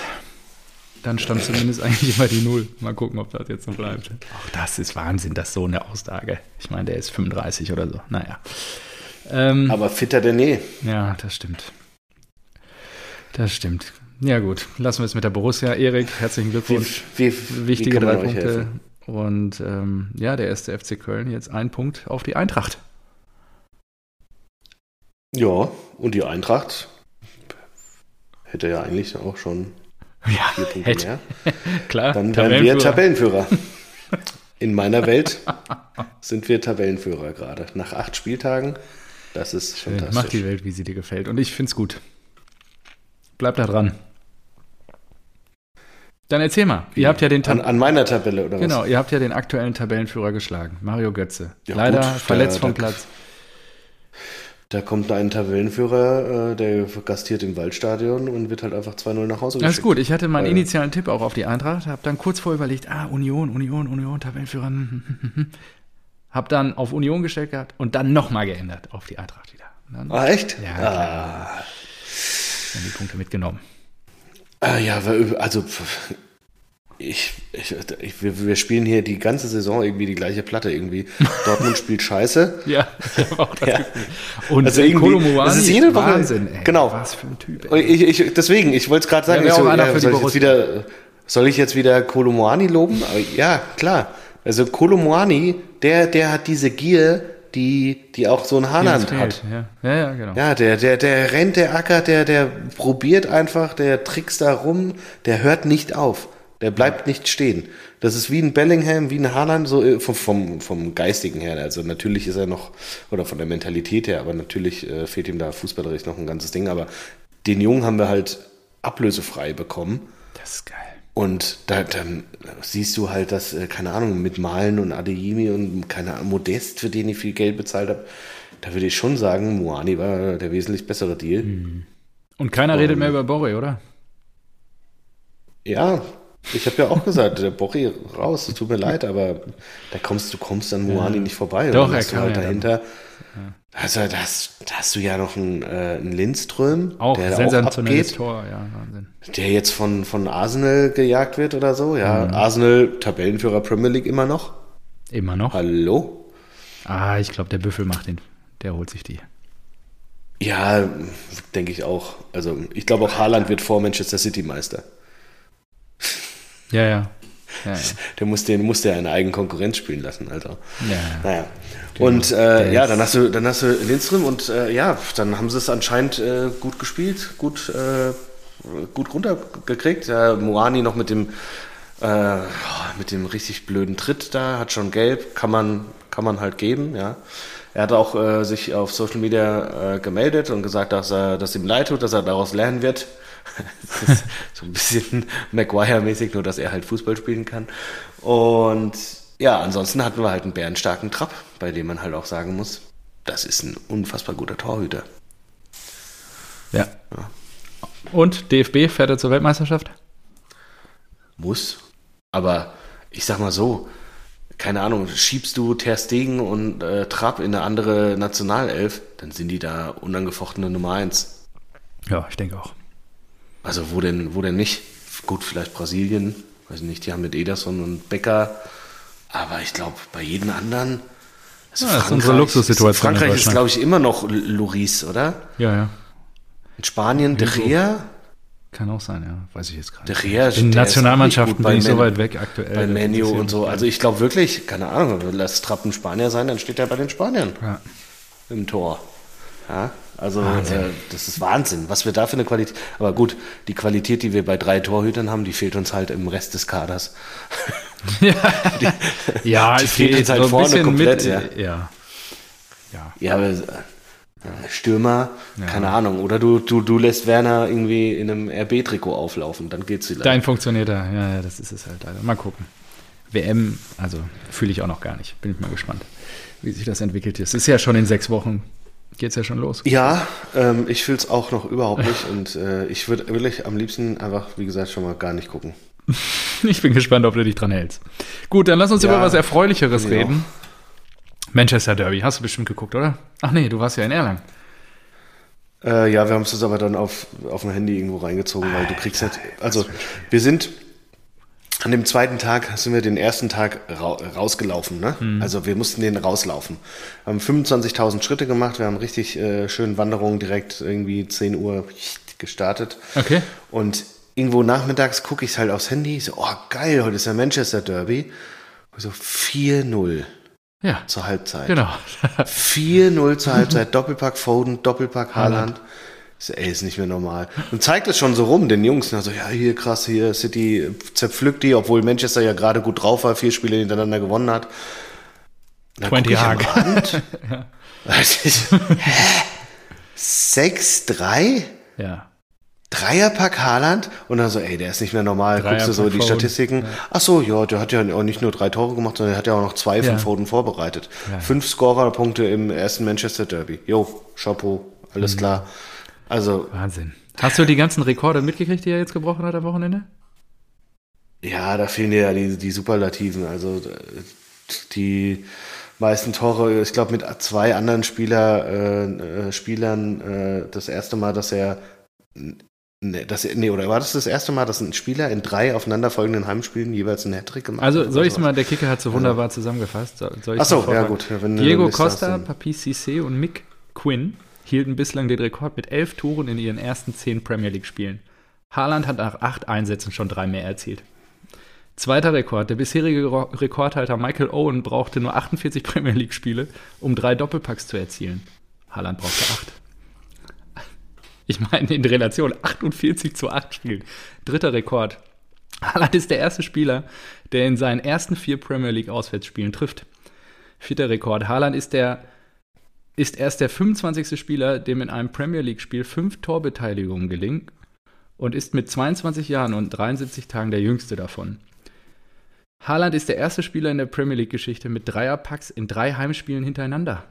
Speaker 2: Dann stand zumindest eigentlich immer die Null. Mal gucken, ob das jetzt noch bleibt. Auch das ist Wahnsinn, das ist so eine Aussage. Ich meine, der ist 35 oder so. Naja. Ähm,
Speaker 1: Aber fitter denn je.
Speaker 2: ja, das stimmt. Das stimmt. Ja, gut. Lassen wir es mit der Borussia. Erik, herzlichen
Speaker 1: Wie,
Speaker 2: Glückwunsch.
Speaker 1: wie,
Speaker 2: Wichtige
Speaker 1: wie kann man
Speaker 2: drei Punkte.
Speaker 1: helfen?
Speaker 2: Und ähm, ja, der erste FC Köln jetzt ein Punkt auf die Eintracht.
Speaker 1: Ja, und die Eintracht hätte ja eigentlich auch schon Ja, vier Punkte hätte. mehr. <laughs>
Speaker 2: Klar.
Speaker 1: Dann wären wir Tabellenführer. In meiner Welt sind wir Tabellenführer gerade. Nach acht Spieltagen. Das ist Schön. fantastisch.
Speaker 2: Mach die Welt, wie sie dir gefällt. Und ich finde es gut. Bleib da dran. Dann erzähl mal. Ihr habt ja den
Speaker 1: an, an, meiner Tabelle oder
Speaker 2: was? Genau, ihr habt ja den aktuellen Tabellenführer geschlagen, Mario Götze. Ja, Leider gut, verletzt da, vom da, Platz.
Speaker 1: Da kommt ein Tabellenführer, äh, der gastiert im Waldstadion und wird halt einfach 2-0 nach Hause geschickt.
Speaker 2: Das ist gut. Ich hatte meinen initialen Tipp auch auf die Eintracht, habe dann kurz vor überlegt, ah, Union, Union, Union, Tabellenführer. Hab dann auf Union gestellt gehabt und dann nochmal geändert auf die Eintracht wieder. Dann,
Speaker 1: ah, echt?
Speaker 2: Ja, klar. Ah. Dann die Punkte mitgenommen.
Speaker 1: Ah, ja, also ich, ich, ich wir, wir, spielen hier die ganze Saison irgendwie die gleiche Platte irgendwie. <laughs> Dortmund spielt Scheiße.
Speaker 2: ja,
Speaker 1: ich ja.
Speaker 2: Und also irgendwie,
Speaker 1: das ist jede Woche,
Speaker 2: Wahnsinn, ey.
Speaker 1: Genau.
Speaker 2: Was für ein Typ. Ey.
Speaker 1: Ich, ich, deswegen, ich wollte es gerade sagen, ja, so, ja, soll, ich jetzt wieder, soll ich jetzt wieder Kolomoani loben? Ja, klar. Also Kolomoani, der, der hat diese Gier, die, die auch so ein Haaland hat.
Speaker 2: Ja. ja, ja, genau.
Speaker 1: Ja, der, der, der rennt, der ackert, der, der probiert einfach, der trickst da rum, der hört nicht auf. Der bleibt nicht stehen. Das ist wie ein Bellingham, wie ein Haaland, so äh, vom, vom, vom Geistigen her. Also natürlich ist er noch, oder von der Mentalität her, aber natürlich äh, fehlt ihm da fußballerisch noch ein ganzes Ding. Aber den Jungen haben wir halt ablösefrei bekommen.
Speaker 2: Das ist geil.
Speaker 1: Und da, dann siehst du halt, dass, äh, keine Ahnung, mit Malen und Adeyemi und keine Ahnung, Modest, für den ich viel Geld bezahlt habe, da würde ich schon sagen, Moani war der wesentlich bessere Deal.
Speaker 2: Mhm. Und keiner und, redet mehr über Borre, oder?
Speaker 1: Ja, ich habe ja auch gesagt, der Borre raus, es tut mir leid, aber da kommst du kommst an Moani ja. nicht vorbei.
Speaker 2: Doch, er kann halt
Speaker 1: ja dahinter. Ja. Also da hast du ja noch einen, äh, einen Lindström,
Speaker 2: auch der sensationelles auch Tor, ja, Wahnsinn.
Speaker 1: Der jetzt von, von Arsenal gejagt wird oder so, ja. Mhm. Arsenal, Tabellenführer Premier League immer noch.
Speaker 2: Immer noch?
Speaker 1: Hallo?
Speaker 2: Ah, ich glaube, der Büffel macht den, der holt sich die.
Speaker 1: Ja, denke ich auch. Also ich glaube auch Haaland wird vor Manchester City Meister.
Speaker 2: Ja, ja.
Speaker 1: Ja, ja. <laughs> Der muss den muss der eine eigene Konkurrenz spielen lassen, Alter.
Speaker 2: Ja.
Speaker 1: Naja. Und äh, ja, dann hast du dann hast du Lindström und äh, ja, dann haben sie es anscheinend äh, gut gespielt, gut äh, gut runtergekriegt. Ja, Moani noch mit dem äh, mit dem richtig blöden Tritt da, hat schon gelb, kann man kann man halt geben, ja. Er hat auch äh, sich auf Social Media gemeldet und gesagt, dass er dass ihm leid tut, dass er daraus lernen wird <laughs> so ein bisschen Maguire-mäßig, nur dass er halt Fußball spielen kann. Und ja, ansonsten hatten wir halt einen bärenstarken Trapp, bei dem man halt auch sagen muss, das ist ein unfassbar guter Torhüter.
Speaker 2: Ja. ja. Und DFB fährt er zur Weltmeisterschaft?
Speaker 1: Muss. Aber ich sag mal so, keine Ahnung, schiebst du Ter Stegen und äh, Trapp in eine andere Nationalelf, dann sind die da unangefochtene Nummer eins.
Speaker 2: Ja, ich denke auch.
Speaker 1: Also wo denn, wo denn nicht? Gut, vielleicht Brasilien, weiß nicht, die haben mit Ederson und Becker, aber ich glaube, bei jedem anderen.
Speaker 2: Also ja, das ist unsere Luxussituation.
Speaker 1: Frankreich ist, glaube ich, immer noch Loris, oder?
Speaker 2: Ja, ja.
Speaker 1: In Spanien, De Gea.
Speaker 2: Kann auch sein, ja. Weiß ich jetzt gerade.
Speaker 1: De Gea,
Speaker 2: In Nationalmannschaften bin ich so weit weg aktuell.
Speaker 1: Bei Menu und so. Also ich glaube wirklich, keine Ahnung, lass Trappen Spanier sein, dann steht er bei den Spaniern. Ja. Im Tor. Ja. Also äh, das ist Wahnsinn, was wir da für eine Qualität. Aber gut, die Qualität, die wir bei drei Torhütern haben, die fehlt uns halt im Rest des Kaders. <laughs>
Speaker 2: ja, die, ja die fehlt uns halt vorne komplett.
Speaker 1: Mit, ja. ja. Ja. Ja, aber äh, Stürmer, ja. keine Ahnung. Oder du, du, du lässt Werner irgendwie in einem RB-Trikot auflaufen, dann geht's wieder.
Speaker 2: Dein funktioniert da, ja, ja, das ist es halt leider. Mal gucken. WM, also fühle ich auch noch gar nicht. Bin ich mal gespannt, wie sich das entwickelt. Es ist ja schon in sechs Wochen geht es ja schon los.
Speaker 1: Ja, ähm, ich fühle es auch noch überhaupt nicht und äh, ich würde wirklich am liebsten einfach, wie gesagt, schon mal gar nicht gucken. <laughs>
Speaker 2: ich bin gespannt, ob du dich dran hältst. Gut, dann lass uns ja, über was Erfreulicheres reden. Manchester Derby, hast du bestimmt geguckt, oder? Ach nee, du warst ja in Erlangen.
Speaker 1: Äh, ja, wir haben es uns aber dann auf, auf dem Handy irgendwo reingezogen, weil du kriegst halt, also wir sind an dem zweiten Tag sind wir den ersten Tag ra rausgelaufen. Ne? Mhm. Also wir mussten den rauslaufen. Wir haben 25.000 Schritte gemacht. Wir haben richtig äh, schön Wanderungen direkt irgendwie 10 Uhr gestartet.
Speaker 2: Okay.
Speaker 1: Und irgendwo nachmittags gucke ich halt aufs Handy. So, oh geil, heute ist ja Manchester Derby. So 4-0.
Speaker 2: Ja.
Speaker 1: Zur Halbzeit.
Speaker 2: Genau.
Speaker 1: 4-0 zur Halbzeit. <laughs> Doppelpack Foden, Doppelpack Haaland. Ey, ist nicht mehr normal. Und zeigt es schon so rum, den Jungs. Also, ja, hier krass, hier City zerpflückt die, obwohl Manchester ja gerade gut drauf war, vier Spiele hintereinander gewonnen hat.
Speaker 2: 20 Haag.
Speaker 1: ja. 6-3? <laughs>
Speaker 2: Ja.
Speaker 1: Dreierpack Haaland und dann so, ey, der ist nicht mehr normal. Dreierpack Guckst du so die. Statistiken. Ja. Ach so, ja, der hat ja auch nicht nur drei Tore gemacht, sondern er hat ja auch noch zwei von Foden vorbereitet. Ja. Fünf Scorerpunkte im ersten Manchester Derby. Jo, Chapeau, alles mhm. klar. Also.
Speaker 2: Wahnsinn. Hast du die ganzen Rekorde mitgekriegt, die er jetzt gebrochen hat am Wochenende?
Speaker 1: Ja, da fehlen dir ja die, die Superlativen. Also die meisten Tore, ich glaube, mit zwei anderen Spieler, äh, äh, Spielern äh, das erste Mal, dass er Ne, das, nee, oder war das das erste Mal, dass ein Spieler in drei aufeinanderfolgenden Heimspielen jeweils einen Hattrick gemacht
Speaker 2: also, hat? Also soll ich es mal, der Kicker hat so wunderbar ja. zusammengefasst. Soll
Speaker 1: Achso, ja gut.
Speaker 2: Wenn, Diego Costa, Papi Cissé und Mick Quinn hielten bislang den Rekord mit elf Toren in ihren ersten zehn Premier League-Spielen. Haaland hat nach acht Einsätzen schon drei mehr erzielt. Zweiter Rekord. Der bisherige Rekordhalter Michael Owen brauchte nur 48 <laughs> Premier League-Spiele, um drei Doppelpacks zu erzielen. Haaland brauchte acht. <laughs> Ich meine, in Relation 48 zu 8 Spielen. Dritter Rekord. Haaland ist der erste Spieler, der in seinen ersten vier Premier League Auswärtsspielen trifft. Vierter Rekord. Haaland ist der ist erst der 25. Spieler, dem in einem Premier League-Spiel fünf Torbeteiligungen gelingen und ist mit 22 Jahren und 73 Tagen der jüngste davon. Haaland ist der erste Spieler in der Premier League-Geschichte mit Dreierpacks in drei Heimspielen hintereinander.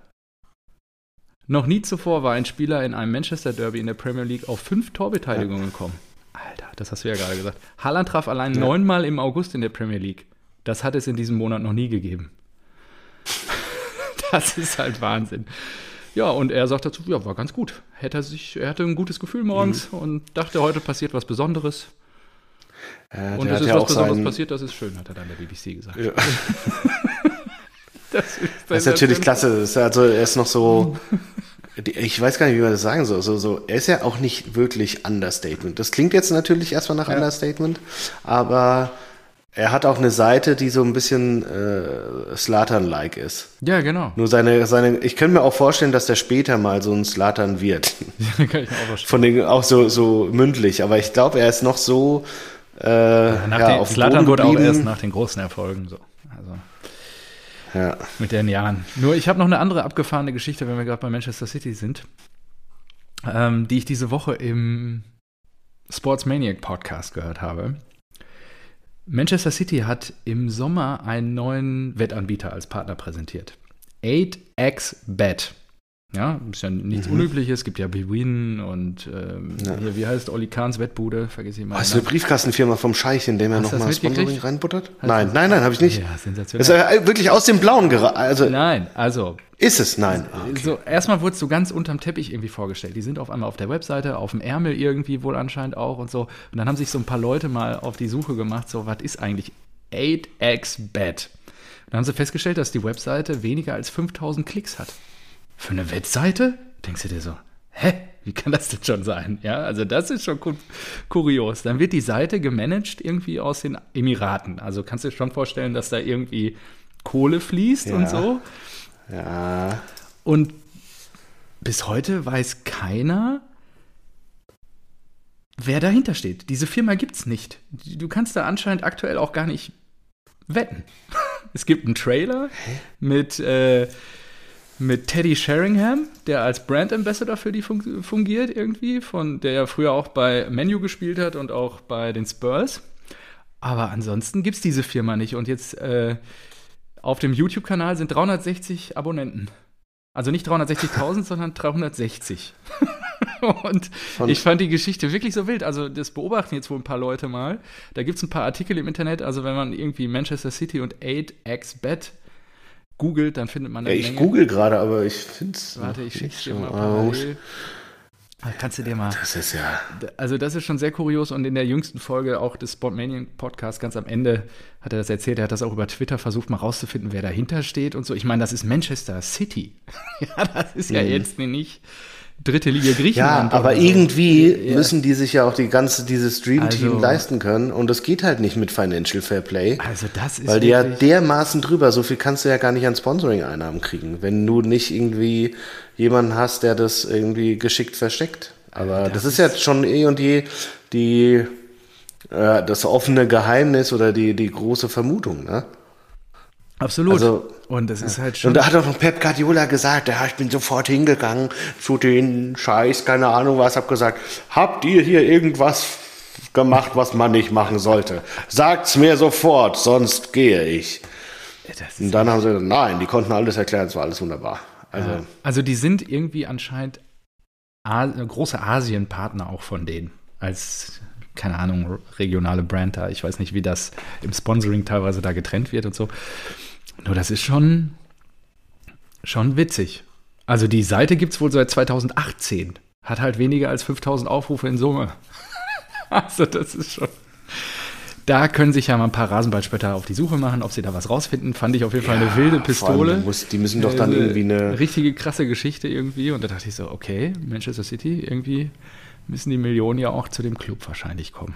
Speaker 2: Noch nie zuvor war ein Spieler in einem Manchester Derby in der Premier League auf fünf Torbeteiligungen gekommen. Alter, das hast du ja gerade gesagt. Haaland traf allein ja. neunmal im August in der Premier League. Das hat es in diesem Monat noch nie gegeben. <laughs> das ist halt Wahnsinn. Ja, und er sagt dazu, ja, war ganz gut. Hätte er, sich, er hatte ein gutes Gefühl morgens mhm. und dachte, heute passiert was Besonderes. Äh, und es ist ja was Besonderes passiert, das ist schön, hat er dann der BBC gesagt. Ja. <laughs>
Speaker 1: das, ist, das ist natürlich klasse. Ist also, er ist noch so <laughs> ich weiß gar nicht, wie man das sagen soll. So, so, er ist ja auch nicht wirklich Understatement. Das klingt jetzt natürlich erstmal nach ja. Understatement, aber er hat auch eine Seite, die so ein bisschen äh, Slatan-like ist.
Speaker 2: Ja, genau.
Speaker 1: Nur seine, seine, ich könnte mir auch vorstellen, dass der später mal so ein Slatan wird. <laughs> Ja, kann ich mir auch vorstellen. Von den, auch so, so mündlich, aber ich glaube, er ist noch so. Äh, ja,
Speaker 2: nach ja, den, auf Slatan wurde auch erst nach den großen Erfolgen so. Also. Ja. Mit den Jahren. Nur ich habe noch eine andere abgefahrene Geschichte, wenn wir gerade bei Manchester City sind, ähm, die ich diese Woche im Sports Maniac Podcast gehört habe. Manchester City hat im Sommer einen neuen Wettanbieter als Partner präsentiert. 8x-Bet. Ja, ist ja nichts mhm. Unübliches. Es gibt ja Bewin und ähm, ja. hier, wie heißt Olli Kahns Wettbude? Vergiss ich mal.
Speaker 1: Hast du eine Briefkastenfirma vom Scheich, in dem er nochmal Sponsoring reinbuttert? Nein, nein, nein, habe ich nicht. Ja, sensationell. Ist er wirklich aus dem Blauen geraten? Also,
Speaker 2: nein, also.
Speaker 1: Ist es? Nein.
Speaker 2: Ah, okay. So, erstmal wurdest du ganz unterm Teppich irgendwie vorgestellt. Die sind auf einmal auf der Webseite, auf dem Ärmel irgendwie wohl anscheinend auch und so. Und dann haben sich so ein paar Leute mal auf die Suche gemacht, so, was ist eigentlich 8x-Bet? Dann haben sie festgestellt, dass die Webseite weniger als 5000 Klicks hat. Für eine Webseite? Denkst du dir so, hä? Wie kann das denn schon sein? Ja, also das ist schon kurios. Dann wird die Seite gemanagt irgendwie aus den Emiraten. Also kannst du dir schon vorstellen, dass da irgendwie Kohle fließt ja. und so.
Speaker 1: Ja.
Speaker 2: Und bis heute weiß keiner, wer dahinter steht. Diese Firma gibt es nicht. Du kannst da anscheinend aktuell auch gar nicht wetten. <laughs> Es gibt einen Trailer mit äh, mit Teddy Sheringham, der als Brand Ambassador für die fungiert irgendwie, von der ja früher auch bei Menu gespielt hat und auch bei den Spurs. Aber ansonsten gibt es diese Firma nicht. Und jetzt äh, auf dem YouTube-Kanal sind 360 Abonnenten. Also nicht 360.000, <laughs> sondern 360. <laughs> und Von ich fand die Geschichte wirklich so wild. Also das beobachten jetzt wohl ein paar Leute mal. Da gibt es ein paar Artikel im Internet. Also wenn man irgendwie Manchester City und 8x-Bet googelt, dann findet man
Speaker 1: ja, Ich google gerade, aber ich finde es.
Speaker 2: Warte, ich schicke dir mal parallel. Kannst du dir mal.
Speaker 1: Das ist ja.
Speaker 2: Also, das ist schon sehr kurios und in der jüngsten Folge auch des Sportmanian Podcasts ganz am Ende hat er das erzählt. Er hat das auch über Twitter versucht, mal rauszufinden, wer dahinter steht und so. Ich meine, das ist Manchester City. <laughs> ja, das ist ja mhm. jetzt nicht dritte Liga Griechenland.
Speaker 1: Ja, aber irgendwie ja. müssen die sich ja auch die ganze, dieses Dream Team also, leisten können und das geht halt nicht mit Financial Fair Play.
Speaker 2: Also das ist
Speaker 1: Weil die ja dermaßen drüber, so viel kannst du ja gar nicht an Sponsoring-Einnahmen kriegen, wenn du nicht irgendwie jemanden hast, der das irgendwie geschickt versteckt. Aber das, das ist jetzt schon eh und je die, äh, das offene Geheimnis oder die, die große Vermutung, ne?
Speaker 2: Absolut. Also, und das ist halt schon.
Speaker 1: Und da hat auch noch Pep Guardiola gesagt, ja, ich bin sofort hingegangen zu den Scheiß, keine Ahnung was, hab gesagt, habt ihr hier irgendwas gemacht, was man nicht machen sollte? Sagt's mir sofort, sonst gehe ich. Und dann haben sie gesagt, nein, die konnten alles erklären, es war alles wunderbar.
Speaker 2: Also, ja. also die sind irgendwie anscheinend A große Asienpartner auch von denen. Als, keine Ahnung, regionale Brand da. Ich weiß nicht, wie das im Sponsoring teilweise da getrennt wird und so. Nur das ist schon, schon witzig. Also die Seite gibt es wohl seit 2018. Hat halt weniger als 5000 Aufrufe in Summe. <laughs> also das ist schon. Da können sich ja mal ein paar Rasenballspötter auf die Suche machen, ob sie da was rausfinden. Fand ich auf jeden Fall eine wilde Pistole.
Speaker 1: Muss, die müssen doch dann äh, irgendwie eine.
Speaker 2: Richtige krasse Geschichte irgendwie. Und da dachte ich so, okay, Manchester City, irgendwie müssen die Millionen ja auch zu dem Club wahrscheinlich kommen.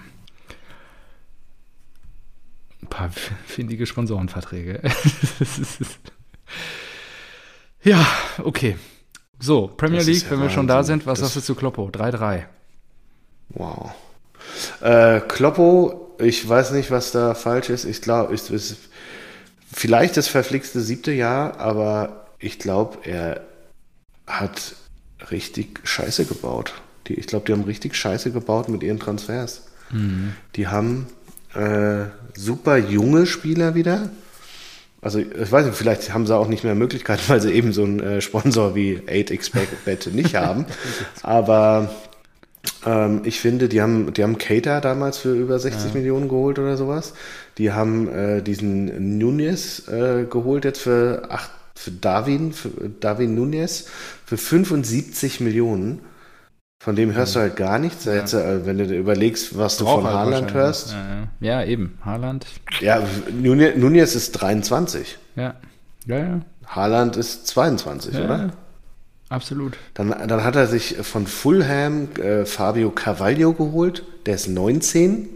Speaker 2: Paar <laughs> findige Sponsorenverträge. <laughs> ja, okay. So, Premier League, ja wenn wir schon da sind, was sagst du zu Kloppo? 3-3.
Speaker 1: Wow. Äh, Kloppo, ich weiß nicht, was da falsch ist. Ich glaube, es ist vielleicht das verflixte siebte Jahr, aber ich glaube, er hat richtig Scheiße gebaut. Die, ich glaube, die haben richtig Scheiße gebaut mit ihren Transfers. Mhm. Die haben äh, super junge Spieler wieder. Also ich weiß nicht, vielleicht haben sie auch nicht mehr Möglichkeiten, <laughs> weil sie eben so einen äh, Sponsor wie 8xBet nicht haben. <laughs> Aber ähm, ich finde, die haben, die haben Cater damals für über 60 ja. Millionen geholt oder sowas. Die haben äh, diesen Nunez äh, geholt jetzt für, acht, für Darwin, für Darwin Nunez für 75 Millionen. Von dem hörst du halt gar nichts. Ja. Jetzt, äh, wenn du überlegst, was du von halt Haaland hörst.
Speaker 2: Ja, ja. ja, eben. Haaland.
Speaker 1: Ja, Nunez ist 23.
Speaker 2: Ja. Ja, ja.
Speaker 1: Haaland ist 22, oder?
Speaker 2: Absolut.
Speaker 1: Dann, dann hat er sich von Fulham äh, Fabio Carvalho geholt, der ist 19.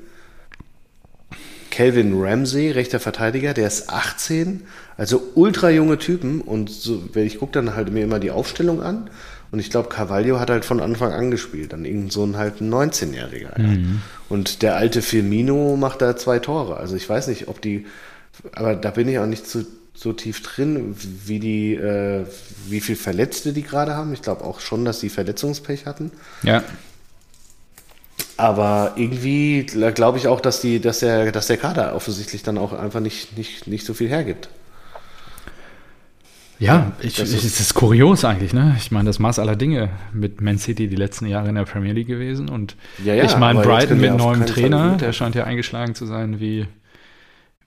Speaker 1: Calvin Ramsey, rechter Verteidiger, der ist 18. Also ultra junge Typen. Und so, ich gucke dann halt mir immer die Aufstellung an. Und ich glaube, Carvalho hat halt von Anfang an gespielt, dann irgend so ein halt ein 19-Jähriger. Ja. Mhm. Und der alte Firmino macht da zwei Tore. Also ich weiß nicht, ob die, aber da bin ich auch nicht zu, so tief drin, wie die, äh, wie viel Verletzte die gerade haben. Ich glaube auch schon, dass die Verletzungspech hatten.
Speaker 2: Ja.
Speaker 1: Aber irgendwie glaube ich auch, dass die, dass der, dass der Kader offensichtlich dann auch einfach nicht, nicht, nicht so viel hergibt.
Speaker 2: Ja, ich, das ist, ist kurios eigentlich, ne? Ich meine, das Maß aller Dinge mit Man City die letzten Jahre in der Premier League gewesen. Und ja, ja, ich meine, Brighton mit neuem Trainer, der scheint ja eingeschlagen zu sein wie,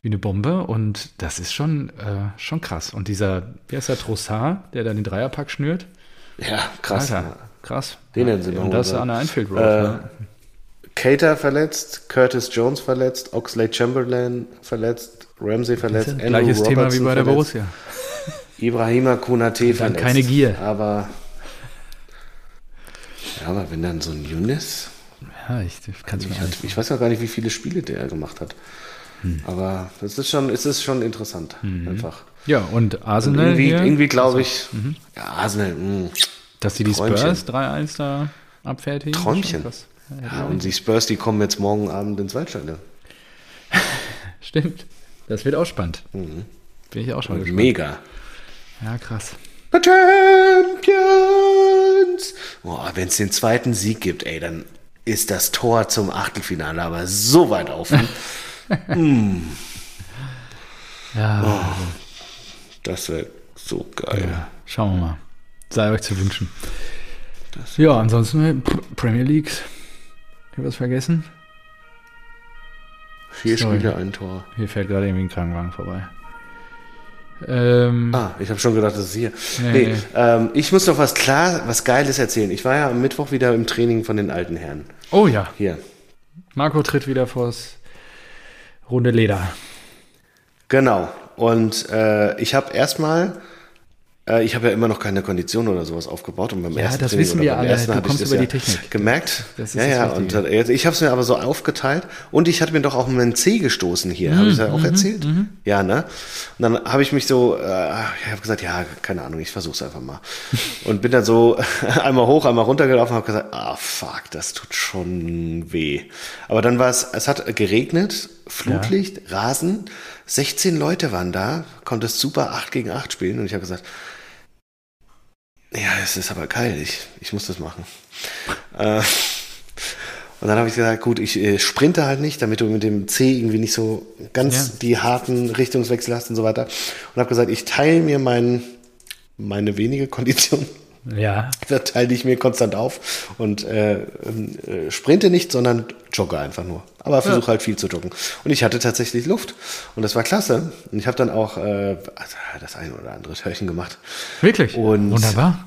Speaker 2: wie eine Bombe. Und das ist schon, äh, schon krass. Und dieser, wie heißt der Trossard, der dann den Dreierpack schnürt?
Speaker 1: Ja, krass.
Speaker 2: Alter, krass.
Speaker 1: Den ja, sie
Speaker 2: Und das an der Einfield Road.
Speaker 1: Äh, ne? Cater verletzt, Curtis Jones verletzt, Oxley Chamberlain verletzt, Ramsey verletzt,
Speaker 2: Andrew Gleiches Robertson Thema wie bei der verletzt. Borussia.
Speaker 1: Ibrahima Konate
Speaker 2: verletzt. Keine Gier.
Speaker 1: Aber, ja, aber wenn dann so ein Younes.
Speaker 2: Ja, ich kann es
Speaker 1: mir halt, Ich weiß ja gar nicht, wie viele Spiele der gemacht hat. Hm. Aber es ist schon, es ist schon interessant, mhm. einfach.
Speaker 2: Ja, und Arsenal.
Speaker 1: Und irgendwie, irgendwie glaube ich, mhm. ja, Arsenal, mh. Hm.
Speaker 2: Dass sie die Spurs 3-1 da abfertigen.
Speaker 1: Träumchen. Ja, und die Spurs, die kommen jetzt morgen Abend ins Waldstadion. <laughs>
Speaker 2: Stimmt. Das wird auch spannend. Mhm. Bin ich auch schon
Speaker 1: gespannt. Mega.
Speaker 2: Ja, krass.
Speaker 1: The Champions! Boah, wenn es den zweiten Sieg gibt, ey, dann ist das Tor zum Achtelfinale aber so weit offen. <laughs> mm.
Speaker 2: Ja. Oh,
Speaker 1: das wäre so geil. Ja,
Speaker 2: schauen wir mal. Sei euch zu wünschen. ja, ansonsten äh, Premier League. Ich was vergessen?
Speaker 1: Vier Sorry. Spiele, ein Tor.
Speaker 2: Hier fährt gerade irgendwie ein Krankenwagen vorbei.
Speaker 1: Ähm, ah, ich habe schon gedacht, das ist hier. Nee, nee, nee. Ähm, ich muss noch was klar, was Geiles erzählen. Ich war ja am Mittwoch wieder im Training von den alten Herren.
Speaker 2: Oh ja.
Speaker 1: Hier.
Speaker 2: Marco tritt wieder vors runde Leder.
Speaker 1: Genau. Und äh, ich habe erstmal Äh, ich habe ja immer noch keine Kondition oder sowas aufgebaut und beim
Speaker 2: ja,
Speaker 1: ersten
Speaker 2: das
Speaker 1: Training
Speaker 2: wissen wir alle.
Speaker 1: ersten
Speaker 2: Du kommst über
Speaker 1: ja
Speaker 2: die Technik.
Speaker 1: gemerkt.
Speaker 2: Das ist
Speaker 1: ja, ja, und äh, ich habe es mir aber so aufgeteilt und ich hatte mir doch auch einen C gestoßen hier. habe ich ja
Speaker 2: Mhm,
Speaker 1: auch erzählt? Ja, ne? Und dann habe ich mich so, äh, ich habe gesagt, ja, keine Ahnung, ich versuche es einfach mal. <laughs> und bin dann so <laughs> einmal hoch, einmal runtergelaufen und habe gesagt, ah, fuck, das tut schon weh. Aber dann war es, es hat geregnet, Flutlicht, Rasen, 16 Leute waren da, konntest super 8 gegen 8 spielen und ich habe gesagt, ja, es ist aber geil, ich, ich muss das machen. Äh, und dann habe ich gesagt, gut, ich äh, sprinte halt nicht, damit du mit dem C irgendwie nicht so ganz
Speaker 2: Ja.
Speaker 1: die harten Richtungswechsel hast und so weiter. Und habe gesagt, ich teile mir mein, meine wenige Kondition,
Speaker 2: Ja.
Speaker 1: verteile ich mir konstant auf und äh, äh, sprinte nicht, sondern jogge einfach nur. Aber versuche halt viel zu joggen. Und ich hatte tatsächlich Luft und das war klasse. Und ich habe dann auch äh, das eine oder andere Törchen gemacht.
Speaker 2: Wirklich?
Speaker 1: Und-
Speaker 2: Wunderbar.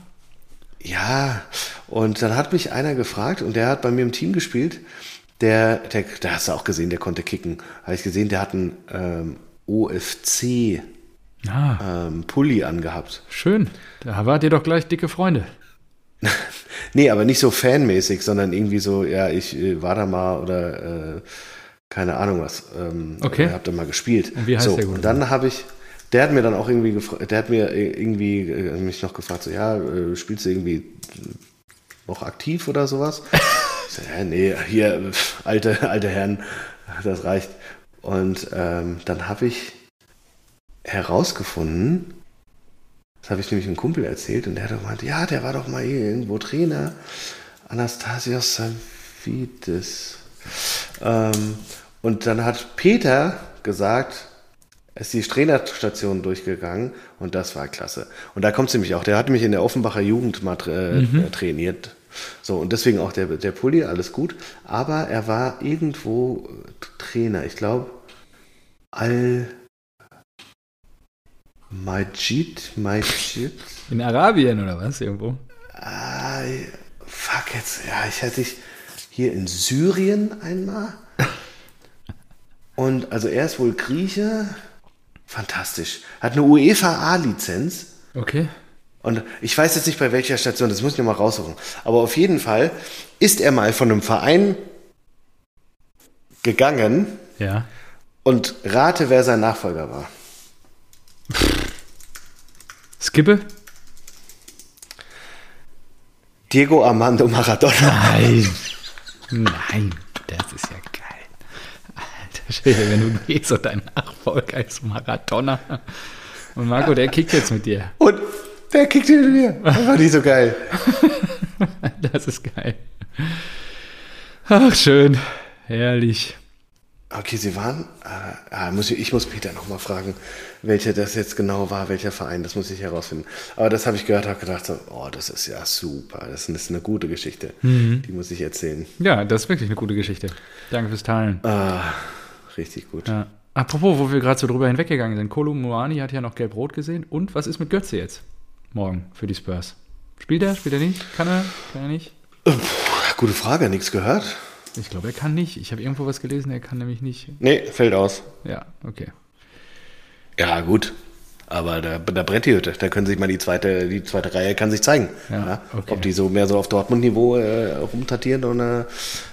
Speaker 1: Ja, und dann hat mich einer gefragt und der hat bei mir im Team gespielt. Der, der, da hast du auch gesehen, der konnte kicken. Habe ich gesehen, der hat einen ähm, OFC
Speaker 2: Ah,
Speaker 1: ähm, Pulli angehabt.
Speaker 2: schön. Da wart ihr doch gleich dicke Freunde. <laughs>
Speaker 1: Nee, aber nicht so fanmäßig, sondern irgendwie so, ja, ich äh, war da mal oder äh, keine Ahnung was. Ähm,
Speaker 2: Okay.
Speaker 1: oder Hab da mal gespielt.
Speaker 2: Und wie heißt
Speaker 1: so,
Speaker 2: der Gute?
Speaker 1: Und dann habe ich, der hat mir dann auch irgendwie gefragt, der hat mir äh, irgendwie äh, mich noch gefragt, so, ja, äh, spielst du irgendwie noch aktiv oder sowas? <laughs> ich so, ja, nee, hier, äh, alte, alte Herren, das reicht. Und ähm, dann habe ich herausgefunden, das habe ich nämlich einem Kumpel erzählt und der hat doch gemeint, ja, der war doch mal irgendwo Trainer. Anastasios Savides. Ähm, und dann hat Peter gesagt, er ist die Trainerstation durchgegangen und das war klasse. Und da kommt es nämlich auch, der hat mich in der Offenbacher Jugend mal tra äh, trainiert. So, und deswegen auch der, der Pulli, alles gut. Aber er war irgendwo Trainer, ich glaube, Al Majid, Majid.
Speaker 2: In Arabien oder was? Irgendwo?
Speaker 1: Ah, fuck jetzt. Ja, ich hatte ich hier in Syrien einmal. Und also er ist wohl Grieche. Fantastisch. Hat eine UEFA A-Lizenz.
Speaker 2: Okay.
Speaker 1: Und ich weiß jetzt nicht bei welcher Station, das muss ich noch mal raussuchen. Aber auf jeden Fall ist er mal von einem Verein gegangen
Speaker 2: Ja.
Speaker 1: und rate, wer sein Nachfolger war.
Speaker 2: Skippe?
Speaker 1: Diego Armando Maradona.
Speaker 2: Nein. Nein, das ist ja geil. Alter Schwede, wenn du gehst und dein Nachfolger ist Maradona. Und Marco, der kickt jetzt mit dir.
Speaker 1: Und der kickt hinter mir. Das war nicht so geil. <laughs>
Speaker 2: Das ist geil. Ach, schön. Herrlich.
Speaker 1: Okay, Sie waren. Äh, ah, muss ich, ich muss Peter noch mal fragen, welcher das jetzt genau war, welcher Verein. Das muss ich herausfinden. Aber das habe ich gehört, habe gedacht, so, oh, das ist ja super. Das ist eine gute Geschichte. Die muss ich erzählen.
Speaker 2: Ja, das ist wirklich eine gute Geschichte. Danke fürs Teilen.
Speaker 1: Ah, richtig gut.
Speaker 2: Ja. Apropos, wo wir gerade so drüber hinweggegangen sind. Kolo Muani hat ja noch gelb-rot gesehen. Und was ist mit Götze jetzt? Morgen für die Spurs. Spielt er? Spielt er nicht? Kann er? Kann er nicht?
Speaker 1: Gute Frage, nichts gehört?
Speaker 2: Ich glaube, er kann nicht. Ich habe irgendwo was gelesen, er kann nämlich nicht.
Speaker 1: Nee, fällt aus.
Speaker 2: Ja, okay.
Speaker 1: Ja, gut. Aber da, da brennt die Hütte. Da können sich mal die zweite, die zweite Reihe kann sich zeigen.
Speaker 2: Ja, okay.
Speaker 1: Ob die so mehr so auf Dortmund-Niveau äh, rumtatieren oder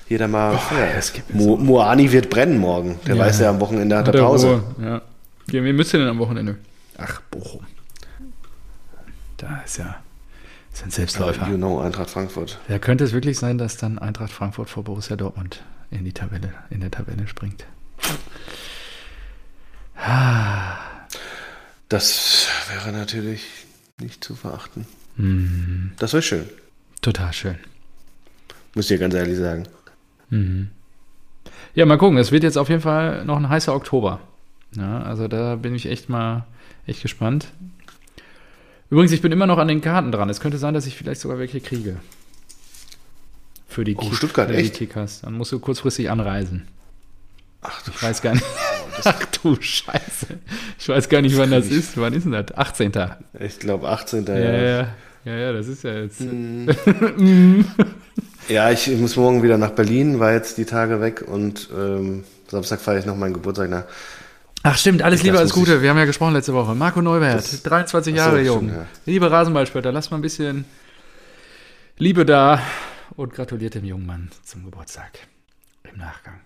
Speaker 1: jeder mal. ja,
Speaker 2: es gibt
Speaker 1: Mu Muani wird brennen morgen. Der
Speaker 2: Ja.
Speaker 1: weiß ja, am Wochenende hat er
Speaker 2: Hat er
Speaker 1: Pause.
Speaker 2: Ja. Wie müsst ihr denn am Wochenende? Ach, Bochum. Da ist ja ein Selbstläufer.
Speaker 1: You know, Eintracht Frankfurt.
Speaker 2: Da könnte es wirklich sein, dass dann Eintracht Frankfurt vor Borussia Dortmund in die Tabelle, in der Tabelle springt.
Speaker 1: Das wäre natürlich nicht zu verachten.
Speaker 2: Mhm.
Speaker 1: Das wäre schön.
Speaker 2: Total schön.
Speaker 1: Muss ich dir ganz ehrlich sagen.
Speaker 2: Ja, mal gucken. Es wird jetzt auf jeden Fall noch ein heißer Oktober. Ja, also da bin ich echt mal echt gespannt. Übrigens, ich bin immer noch an den Karten dran. Es könnte sein, dass ich vielleicht sogar welche kriege. Für die,
Speaker 1: Oh,
Speaker 2: Kick-
Speaker 1: Stuttgart,
Speaker 2: für die
Speaker 1: echt?
Speaker 2: Kickers. Dann musst du kurzfristig anreisen.
Speaker 1: Ach du
Speaker 2: Ich weiß gar nicht. <laughs> Ach du Scheiße. Ich weiß gar nicht, wann das ist. Wann ist denn das? 18. Ja,
Speaker 1: Ich glaube 18.
Speaker 2: ja, ja. Ja, ja, das ist ja jetzt. <laughs>
Speaker 1: Ja, ich muss morgen wieder nach Berlin, war jetzt die Tage weg und ähm, Samstag feiere ich noch meinen Geburtstag nach.
Speaker 2: Ach stimmt, alles Liebe, alles Gute. Wir haben ja gesprochen letzte Woche. Marco Neubert, das, 23 Jahre so, jung. Ja. Liebe Rasenballspötter, lasst mal ein bisschen Liebe da und gratuliert dem jungen Mann zum Geburtstag im Nachgang.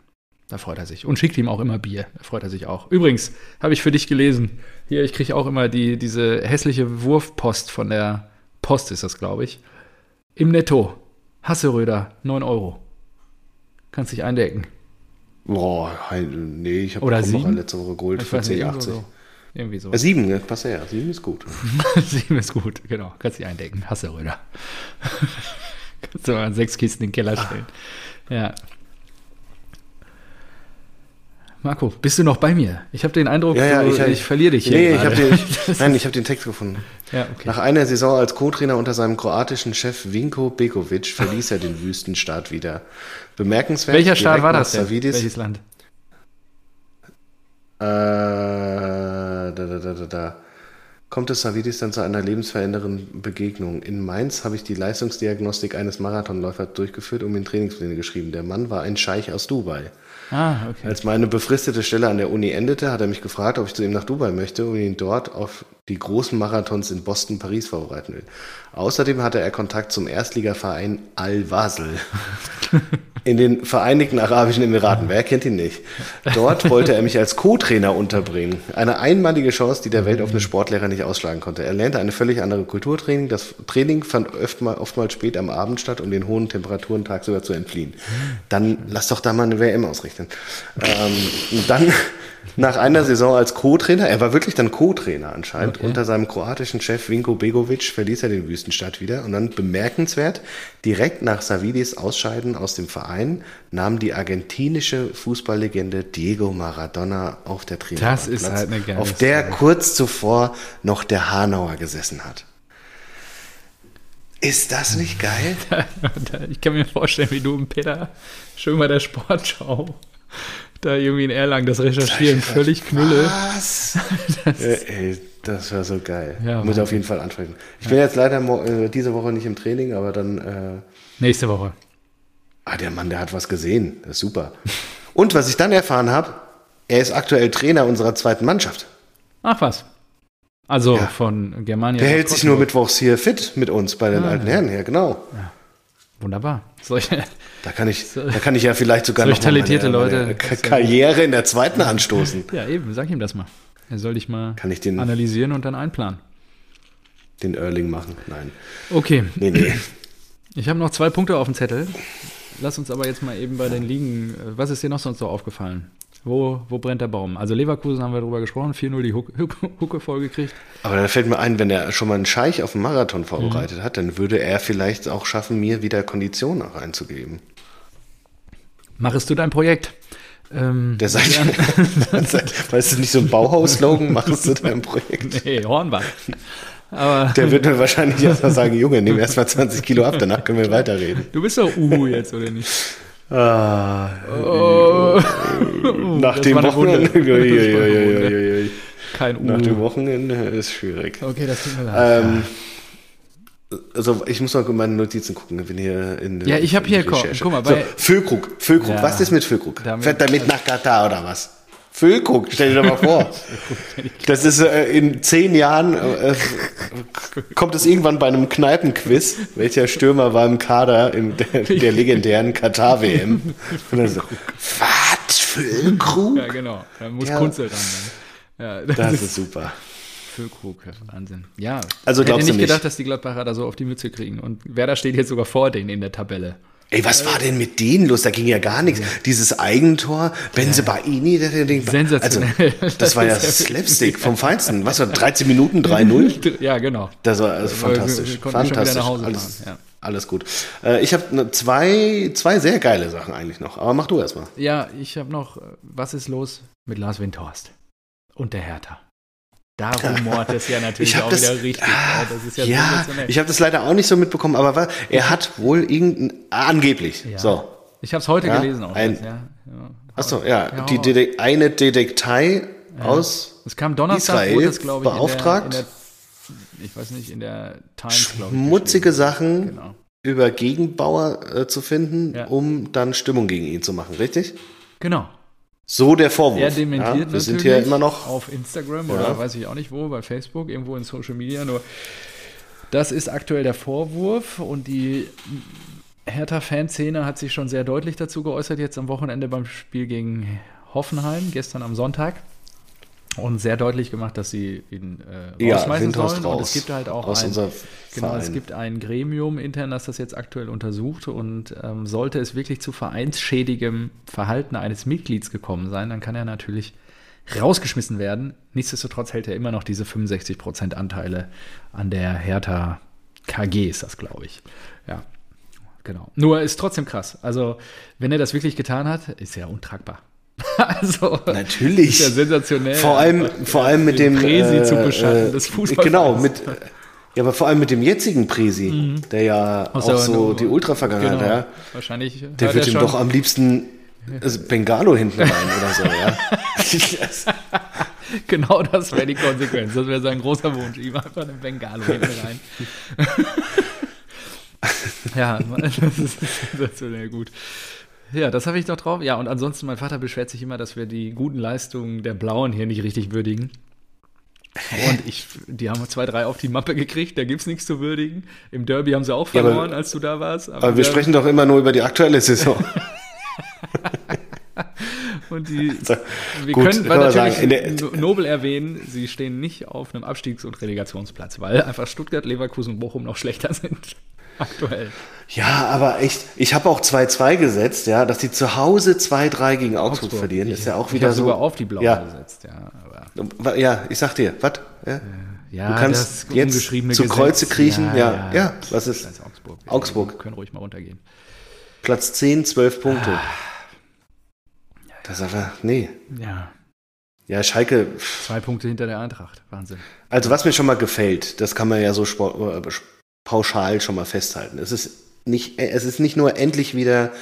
Speaker 2: Da freut er sich. Und schickt ihm auch immer Bier. Da freut er sich auch. Übrigens, habe ich für dich gelesen. Hier, ich kriege auch immer die, diese hässliche Wurfpost von der Post, ist das, glaube ich. Im Netto. Hasseröder, 9 Euro. Kannst dich eindecken.
Speaker 1: Boah, nee, ich habe letzte Woche geholt für 10,80. So.
Speaker 2: Irgendwie so.
Speaker 1: Sieben, ne? Passt ja. Sieben ist gut. <laughs>
Speaker 2: sieben ist gut, genau. Kannst dich eindecken. Hasseröder. <laughs> Kannst du mal sechs Kisten in den Keller stellen. Ah. Ja. Marco, bist du noch bei mir? Ich habe den Eindruck,
Speaker 1: ja, ja,
Speaker 2: du,
Speaker 1: ich,
Speaker 2: ich, verliere dich hier.
Speaker 1: Nee, ich hab den, <laughs> nein, ich habe den Text gefunden.
Speaker 2: Ja, okay.
Speaker 1: Nach einer Saison als Co-Trainer unter seinem kroatischen Chef Vinko Bekovic verließ er den Wüstenstaat wieder. Bemerkenswert.
Speaker 2: Welcher Staat war das denn? Welches Land?
Speaker 1: Äh, da, da, da, da, da. Kommt es Savidis dann zu einer lebensverändernden Begegnung? In Mainz habe ich die Leistungsdiagnostik eines Marathonläufers durchgeführt und mir Trainingspläne geschrieben. Der Mann war ein Scheich aus Dubai.
Speaker 2: Ah, okay.
Speaker 1: Als meine befristete Stelle an der Uni endete, hat er mich gefragt, ob ich zu ihm nach Dubai möchte und ihn dort auf die großen Marathons in Boston, Paris vorbereiten will. Außerdem hatte er Kontakt zum Erstligaverein Al-Wasl <laughs> in den Vereinigten Arabischen Emiraten. Wer kennt ihn nicht? Dort wollte er mich als Co-Trainer unterbringen. Eine einmalige Chance, die der weltoffene Sportlehrer nicht ausschlagen konnte. Er lernte eine völlig andere Kulturtraining. Das Training fand oftmals spät am Abend statt, um den hohen Temperaturen tagsüber zu entfliehen. Dann lass doch da mal eine WM ausrichten. Ähm, dann nach einer Saison als Co-Trainer, er war wirklich dann Co-Trainer anscheinend, okay. unter seinem kroatischen Chef Vinko Begovic verließ er den Wüstenstadt wieder und dann bemerkenswert, direkt nach Savidis Ausscheiden aus dem Verein nahm die argentinische Fußballlegende Diego Maradona auf der Tribüne
Speaker 2: Das ist halt eine geile
Speaker 1: auf der Story. kurz zuvor noch der Hanauer gesessen hat. Ist das nicht geil? <laughs>
Speaker 2: ich kann mir vorstellen, wie du und Peter schön bei der Sportschau da irgendwie in Erlangen das Recherchieren das völlig knülle.
Speaker 1: Was? <laughs> Das, ja, ey, das war so geil. Ja, Muss auf jeden Fall ansprechen. Ich bin jetzt leider äh, diese Woche nicht im Training, aber dann. Äh,
Speaker 2: Nächste Woche.
Speaker 1: Ah, der Mann, der hat was gesehen. Das ist super. Und was ich dann erfahren habe, er ist aktuell Trainer unserer zweiten Mannschaft.
Speaker 2: Ach was. Also ja. von Germania.
Speaker 1: Der hält sich nur mittwochs hier fit mit uns bei den ah, alten Herren her, genau.
Speaker 2: Ja. Wunderbar. Solche,
Speaker 1: da kann ich, da kann ich ja vielleicht sogar
Speaker 2: noch talentierte
Speaker 1: meine,
Speaker 2: Leute
Speaker 1: meine Karriere in der zweiten anstoßen.
Speaker 2: Ja, eben, sag ihm das mal. Er soll dich mal
Speaker 1: kann ich den,
Speaker 2: analysieren und dann einplanen.
Speaker 1: Den Erling machen? Nein.
Speaker 2: Okay.
Speaker 1: Nee, nee.
Speaker 2: Ich habe noch zwei Punkte auf dem Zettel. Lass uns aber jetzt mal eben bei den Ligen. Was ist dir noch sonst so aufgefallen? Wo, wo brennt der Baum? Also Leverkusen haben wir darüber gesprochen, 4-0 die Hucke, Hucke vollgekriegt.
Speaker 1: Aber da fällt mir ein, wenn er schon mal einen Scheich auf dem Marathon vorbereitet mhm. hat, dann würde er vielleicht auch schaffen, mir wieder Konditionen auch einzugeben.
Speaker 2: Machst du dein Projekt?
Speaker 1: Ähm, der sagt, <laughs> weißt du nicht so ein Bauhaus-Slogan, <laughs> machst du dein Projekt?
Speaker 2: Nee, Hornbach.
Speaker 1: Aber der wird mir wahrscheinlich erstmal sagen, Junge, nimm erstmal 20 Kilo ab, danach können wir <laughs> weiterreden.
Speaker 2: Du bist doch Uhu jetzt, oder nicht?
Speaker 1: Ah, oh. nach dem Wochenende.
Speaker 2: Kein U.
Speaker 1: Nach dem Wochenende ist schwierig.
Speaker 2: Okay, das tut mir leid. Ähm,
Speaker 1: also ich muss mal meine Notizen gucken, wenn hier in
Speaker 2: Ja, ich habe hier, guck, mal,
Speaker 1: bei so, Füllkrug, Füllkrug, ja. was ist mit Füllkrug? Fährt damit nach Katar oder was? Füllkrug, stell dir doch mal vor. <laughs> Das ist äh, in zehn Jahren, äh, kommt es irgendwann bei einem Kneipenquiz, welcher Stürmer war im Kader in der, der legendären Katar-WM. Und dann so, was, Füllkrug?
Speaker 2: Ja, genau, da muss ja. Kunzel ran.
Speaker 1: Ja, das, das ist, ist super.
Speaker 2: Füllkrug, Wahnsinn. Ja,
Speaker 1: also
Speaker 2: ich hätte
Speaker 1: nicht,
Speaker 2: nicht gedacht, dass die Gladbacher da so auf die Mütze kriegen. Und Werder steht jetzt sogar vor denen in der Tabelle.
Speaker 1: Ey, was war denn mit denen los? Da ging ja gar nichts. Dieses Eigentor, Benze Baini, der, Ding.
Speaker 2: Sensationell.
Speaker 1: Also, <laughs> das war ja Slapstick vom Feinsten. Was war 13 Minuten 3-0? <laughs>
Speaker 2: Ja, genau.
Speaker 1: Das war also fantastisch. fantastisch. Alles, ja. alles gut. Äh, ich habe zwei, zwei sehr geile Sachen eigentlich noch. Aber mach du erstmal.
Speaker 2: Ja, ich habe noch, was ist los mit Lars Windhorst und der Hertha? Da <laughs> rumort es ja natürlich auch das, wieder richtig. Ah,
Speaker 1: das ist ja, ja ich habe das leider auch nicht so mitbekommen, aber was, er hat wohl irgendein, angeblich, ja. so.
Speaker 2: Ich habe es heute gelesen auch.
Speaker 1: Ein, jetzt, ja. Achso, ja, die Dede eine Detektei aus
Speaker 2: Es kam Donnerstag,
Speaker 1: Israel, das, ich, beauftragt, in der, in
Speaker 2: der, ich weiß nicht, in der Times,
Speaker 1: glaube ich. Schmutzige Sachen genau. über Gegenbauer äh, zu finden, um dann Stimmung gegen ihn zu machen, richtig?
Speaker 2: Genau.
Speaker 1: So der Vorwurf.
Speaker 2: Er dementiert
Speaker 1: ja, wir sind hier immer noch
Speaker 2: auf Instagram oder weiß ich auch nicht wo, bei Facebook, irgendwo in Social Media. Nur das ist aktuell der Vorwurf und die Hertha-Fanszene hat sich schon sehr deutlich dazu geäußert, jetzt am Wochenende beim Spiel gegen Hoffenheim, gestern am Sonntag. Und sehr deutlich gemacht, dass sie ihn äh, rausschmeißen ja, sollen. Raus. Und es gibt halt auch
Speaker 1: Aus
Speaker 2: ein, genau, es gibt ein Gremium intern, das das jetzt aktuell untersucht. Und ähm, sollte es wirklich zu vereinsschädigem Verhalten eines Mitglieds gekommen sein, dann kann er natürlich rausgeschmissen werden. Nichtsdestotrotz hält er immer noch diese 65% Anteile an der Hertha KG, ist das, glaube ich. Ja, genau. Nur ist trotzdem krass. Also, wenn er das wirklich getan hat, ist er untragbar. <laughs>
Speaker 1: also, natürlich.
Speaker 2: Ist ja sensationell.
Speaker 1: Vor allem, vor allem mit dem
Speaker 2: Presi äh, zu beschatten äh, des
Speaker 1: Fußballs. Genau, mit ja, aber vor allem mit dem jetzigen Presi, mhm. der ja Aus auch so die Ultra-Vergangenheit, genau. ja.
Speaker 2: Wahrscheinlich.
Speaker 1: Der wird ihm doch am liebsten also Bengalo hinten rein oder so, ja. <laughs>
Speaker 2: genau das wäre die Konsequenz. Das wäre sein großer Wunsch. Ihm einfach eine Bengalo hinten rein. <laughs> ja, das ist sensationell gut. Ja, das habe ich noch drauf. Ja, und ansonsten, mein Vater beschwert sich immer, dass wir die guten Leistungen der Blauen hier nicht richtig würdigen. Und <laughs> ich, die haben zwei, drei auf die Mappe gekriegt, da gibt es nichts zu würdigen. Im Derby haben sie auch verloren, ja, aber, als du da warst.
Speaker 1: Aber, aber wir sprechen doch immer nur über die aktuelle Saison. <laughs>
Speaker 2: Und die, also, wir gut, können natürlich sagen, nobel erwähnen, sie stehen nicht auf einem Abstiegs- und Relegationsplatz, weil einfach Stuttgart, Leverkusen und Bochum noch schlechter <laughs> sind. Aktuell.
Speaker 1: Ja, aber echt, ich habe auch 2-2 gesetzt, ja, dass die zu Hause 2-3 gegen Augsburg, Augsburg, verlieren, ist ja auch wieder
Speaker 2: ich
Speaker 1: so.
Speaker 2: sogar auf die Blauen ja. gesetzt, ja.
Speaker 1: Aber. Ja, ich sag dir, was? Ja?
Speaker 2: ja?
Speaker 1: du kannst jetzt zu Kreuze kriechen, ja, ja, ja, was ist?
Speaker 2: Augsburg.
Speaker 1: Augsburg.
Speaker 2: können ruhig mal runtergehen.
Speaker 1: Platz 10, 12 Punkte. Ah. Das ist einfach, nee.
Speaker 2: Ja.
Speaker 1: Ja, Schalke.
Speaker 2: Zwei Punkte hinter der Eintracht. Wahnsinn.
Speaker 1: Also, was mir schon mal gefällt, das kann man ja so äh, pauschal schon mal festhalten. Es ist nicht, es ist nicht nur endlich wieder,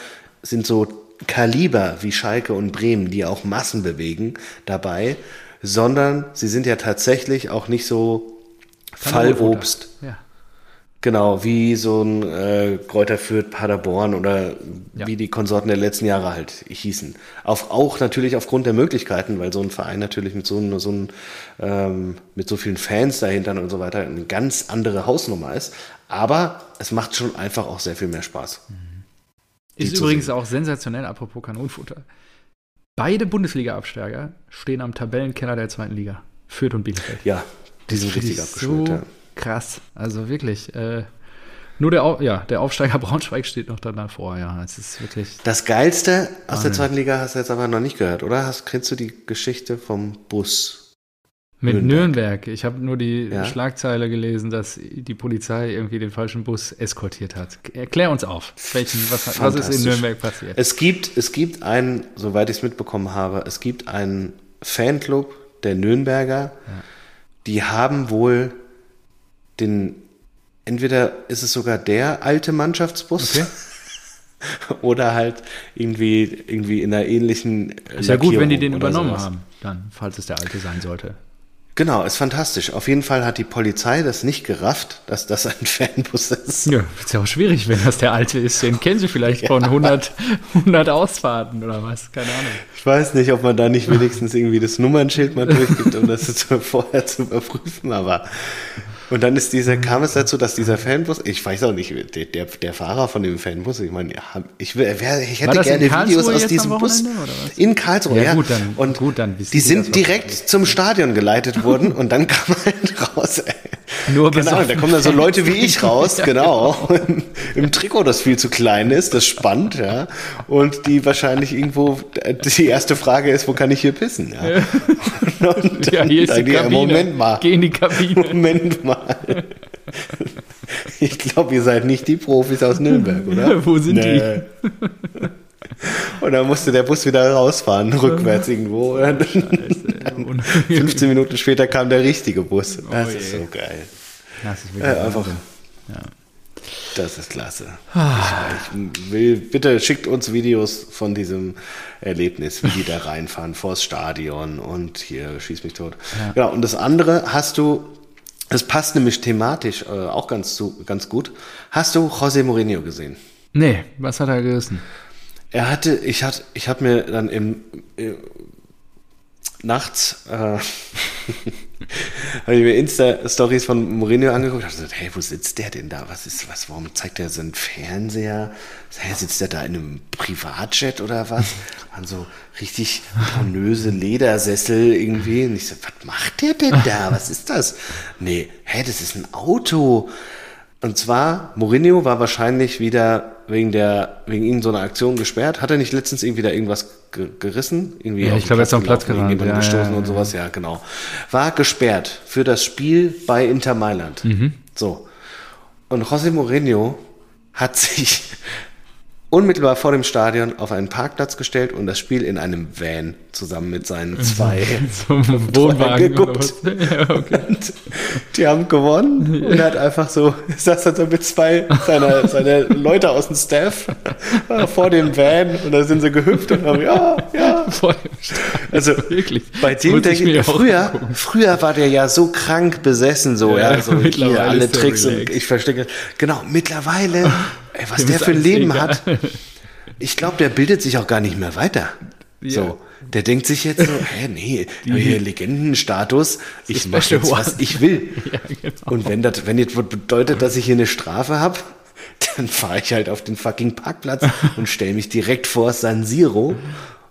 Speaker 1: sind so Kaliber wie Schalke und Bremen, die auch Massen bewegen, dabei, sondern sie sind ja tatsächlich auch nicht so Fallobst. Ja. Genau, wie so ein äh, Kräuter Fürth, Paderborn oder ja. wie die Konsorten der letzten Jahre halt hießen. Auf, auch natürlich aufgrund der Möglichkeiten, weil so ein Verein natürlich mit so, ein, so ein, ähm, mit so vielen Fans dahinter und so weiter eine ganz andere Hausnummer ist. Aber es macht schon einfach auch sehr viel mehr Spaß. Mhm.
Speaker 2: Ist übrigens sehen. auch sensationell, apropos Kanonenfutter. Beide Bundesliga-Absteiger stehen am Tabellenkenner der zweiten Liga. Fürth und Bielefeld.
Speaker 1: Ja, die sind richtig abgeschult. So ja
Speaker 2: krass. Also wirklich. Äh, nur der, ja, der Aufsteiger <laughs> Braunschweig steht noch danach vor, ja. Es ist wirklich.
Speaker 1: Das Geilste aus der zweiten Liga hast du jetzt aber noch nicht gehört, oder? Hast, kennst du die Geschichte vom Bus?
Speaker 2: Mit Nürnberg. Nürnberg. Ich habe nur die ja. Schlagzeile gelesen, dass die Polizei irgendwie den falschen Bus eskortiert hat. Erklär uns auf, welchen, was, was ist in Nürnberg passiert?
Speaker 1: Es gibt, es gibt einen, soweit ich es mitbekommen habe, es gibt einen Fanclub der Nürnberger, ja. die haben wohl den, entweder ist es sogar der alte Mannschaftsbus. Okay. <laughs> oder halt irgendwie, irgendwie in einer ähnlichen.
Speaker 2: Ist ja gut, wenn die den übernommen sowas. haben, dann, falls es der alte sein sollte.
Speaker 1: Genau, ist fantastisch. Auf jeden Fall hat die Polizei das nicht gerafft, dass das ein <laughs> Fanbus ist.
Speaker 2: Ja, ist ja auch schwierig, wenn das der alte ist. Den kennen sie vielleicht ja. von 100, 100 Ausfahrten oder was, keine Ahnung.
Speaker 1: Ich weiß nicht, ob man da nicht wenigstens irgendwie das Nummernschild mal durchgibt, um das <laughs> vorher zu überprüfen, aber und dann ist dieser, kam es dazu, dass dieser Fanbus, ich weiß auch nicht, der, der, der Fahrer von dem Fanbus, ich meine, ich, ich hätte gerne Videos aus diesem Bus. In Karlsruhe, ja. ja.
Speaker 2: Gut, dann,
Speaker 1: und
Speaker 2: gut, dann
Speaker 1: die sind direkt zum Stadion geleitet worden und dann <laughs> kam halt raus, ey. Nur genau, da kommen dann so Leute wie ich <laughs> raus, ja, genau. genau. <laughs> Im Trikot, das viel zu klein ist, das spannt, ja. Und die wahrscheinlich irgendwo, die erste Frage ist, wo kann ich hier pissen? Ja,
Speaker 2: und ja hier ist die Kabine.
Speaker 1: Moment mal.
Speaker 2: Geh in die Kabine.
Speaker 1: Moment mal. <laughs> Ich glaube, ihr seid nicht die Profis aus Nürnberg, oder? <laughs>
Speaker 2: Wo sind nee. die?
Speaker 1: Und dann musste der Bus wieder rausfahren, rückwärts irgendwo. <laughs> Scheiße, 15 Minuten später kam der richtige Bus. Oh das oh ist so geil.
Speaker 2: Das ist wirklich äh, einfach.
Speaker 1: Ja. Das ist klasse. Ah. Ich, ich, will, bitte schickt uns Videos von diesem Erlebnis, wie die da reinfahren vors Stadion und hier schieß mich tot. Ja. Genau. Und das andere hast du das passt nämlich thematisch äh, auch ganz, zu, ganz gut. Hast du José Mourinho gesehen?
Speaker 2: Nee, was hat er gerissen?
Speaker 1: Er hatte, ich hatte, ich habe mir dann im, im nachts äh, <laughs> <laughs> habe ich mir Insta-Stories von Mourinho angeguckt und gesagt, hey, wo sitzt der denn da? Was ist, was, warum zeigt er so einen Fernseher? Hey, sitzt der da in einem Privatjet oder was? <laughs> An so richtig pornöse Ledersessel irgendwie. Und ich so, was macht der denn da? Was ist das? Nee, hä, das ist ein Auto. Und zwar, Mourinho war wahrscheinlich wieder wegen der, wegen ihnen so einer Aktion gesperrt. Hat er nicht letztens irgendwie da irgendwas gerissen? Irgendwie
Speaker 2: ja, ich glaube, er ist am Platz gerannt.
Speaker 1: Ja, gestoßen ja, und sowas, ja, genau. War gesperrt für das Spiel bei Inter Mailand. Mhm. So. Und José Mourinho hat sich unmittelbar vor dem Stadion auf einen Parkplatz gestellt und das Spiel in einem Van zusammen mit seinen <laughs> zwei <laughs> <laughs>
Speaker 2: Wohnwagen
Speaker 1: geguckt. Ja, okay. Die haben gewonnen und er hat einfach so, saß dann so mit zwei seiner, seiner Leute aus dem Staff vor dem Van und da sind sie gehüpft und haben, ja, ja. Also wirklich. Bei dem denke ich, früher, früher war der ja so krank besessen, so, ja, ja so hier alle Tricks und ich verstecke. Genau, mittlerweile Ey, was der für ein Leben egal. hat. Ich glaube, der bildet sich auch gar nicht mehr weiter. Ja. So, der denkt sich jetzt so, hä, nee, Die, hier Legendenstatus, <laughs> ich mache jetzt, was ich will. <laughs> Ja, genau. Und wenn das, wenn jetzt bedeutet, dass ich hier eine Strafe habe, <laughs> dann fahre ich halt auf den fucking Parkplatz und stelle mich direkt vor San Siro.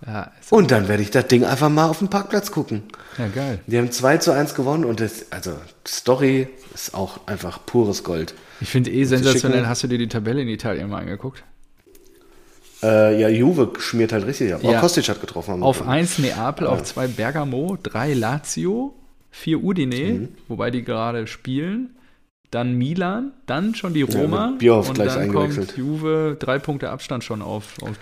Speaker 1: Ja, und dann werde ich das Ding einfach mal auf dem Parkplatz gucken.
Speaker 2: Ja, geil.
Speaker 1: Die haben 2 zu 1 gewonnen und das, also Story ist auch einfach pures Gold.
Speaker 2: Ich finde eh sensationell. Hast du dir die Tabelle in Italien mal angeguckt?
Speaker 1: Äh, ja, Juve schmiert halt richtig ab. Ja. Auch Kostic hat getroffen.
Speaker 2: Auf 1 Neapel, ja. auf 2 Bergamo, 3 Lazio, 4 Udine, mhm. wobei die gerade spielen. Dann Milan, dann schon die Roma.
Speaker 1: Ja, und gleich dann
Speaker 2: kommt Juve, drei Punkte Abstand schon auf, auf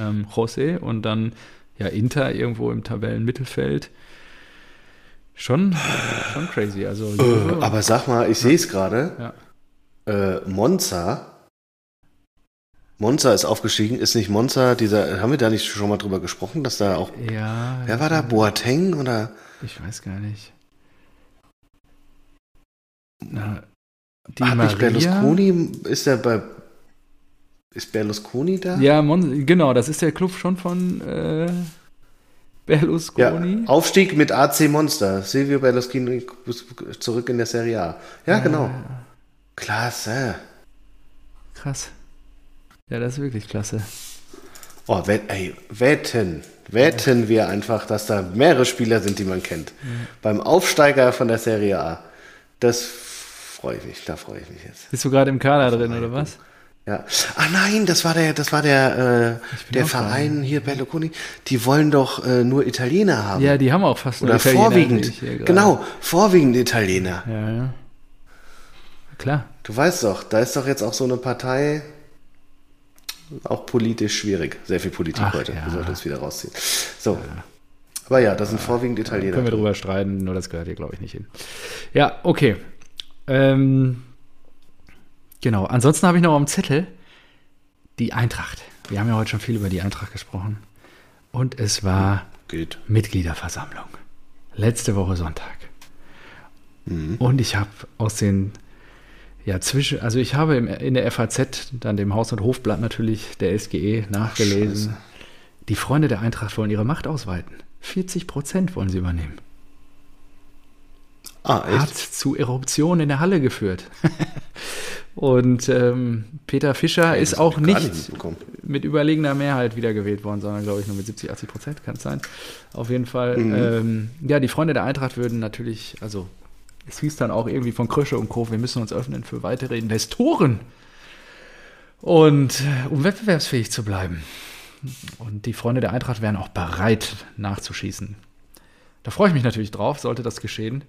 Speaker 2: ähm, José und dann ja Inter irgendwo im Tabellenmittelfeld. Schon, schon crazy. Also,
Speaker 1: äh, aber sag mal, ich sehe es gerade. Ja äh, Monza. Monza ist aufgestiegen. Ist nicht Monza dieser, haben wir da nicht schon mal drüber gesprochen, dass da auch.
Speaker 2: Ja.
Speaker 1: Wer war da? Boateng oder?
Speaker 2: Ich weiß gar nicht. Na,
Speaker 1: die Hat nicht Berlusconi, ist der bei. Ist Berlusconi da?
Speaker 2: Ja, Mon genau, das ist der Club schon von äh, Berlusconi.
Speaker 1: Ja, Aufstieg mit AC Monster. Silvio Berlusconi zurück in der Serie A. Ja, äh, genau. Klasse.
Speaker 2: Krass. Ja, das ist wirklich klasse.
Speaker 1: Oh, wett, ey, wetten, wetten ja. wir einfach, dass da mehrere Spieler sind, die man kennt. Ja. Beim Aufsteiger von der Serie A. Das freue ich mich, da freue ich mich jetzt.
Speaker 2: Bist du gerade im Kader drin, oder was?
Speaker 1: Ja. Ah nein, das war der, das war der, äh, der Verein dran. hier Berlusconi. Die wollen doch äh, nur Italiener haben.
Speaker 2: Ja, die haben auch fast
Speaker 1: nur Oder Italiener. Vorwiegend. Genau, vorwiegend Italiener.
Speaker 2: Ja, ja. Klar.
Speaker 1: Du weißt doch, da ist doch jetzt auch so eine Partei, auch politisch schwierig. Sehr viel Politik Ach, heute. Ja. Wir sollten uns wieder rausziehen. So. Ja. Aber ja, das sind ja. vorwiegend Italiener.
Speaker 2: Können wir drüber streiten, nur das gehört hier, glaube ich, nicht hin. Ja, okay. Ähm, genau. Ansonsten habe ich noch am Zettel die Eintracht. Wir haben ja heute schon viel über die Eintracht gesprochen. Und es war
Speaker 1: Geht.
Speaker 2: Mitgliederversammlung. Letzte Woche Sonntag. Mhm. Und ich habe aus den ja, zwischen, also ich habe im, in der FAZ, dann dem Haus- und Hofblatt natürlich der SGE nachgelesen. Ach, die Freunde der Eintracht wollen ihre Macht ausweiten. 40 Prozent wollen sie übernehmen.
Speaker 1: Ah, echt?
Speaker 2: Hat zu Eruptionen in der Halle geführt. <laughs> und ähm, Peter Fischer ja, ist auch nicht, mit überlegener Mehrheit wiedergewählt worden, sondern glaube ich nur mit 70, 80 Prozent kann es sein. Auf jeden Fall. Mhm. Ähm, ja, die Freunde der Eintracht würden natürlich, also es hieß dann auch irgendwie von Krösche und Co., wir müssen uns öffnen für weitere Investoren. Und äh, um wettbewerbsfähig zu bleiben. Und die Freunde der Eintracht wären auch bereit nachzuschießen. Da freue ich mich natürlich drauf, sollte das geschehen.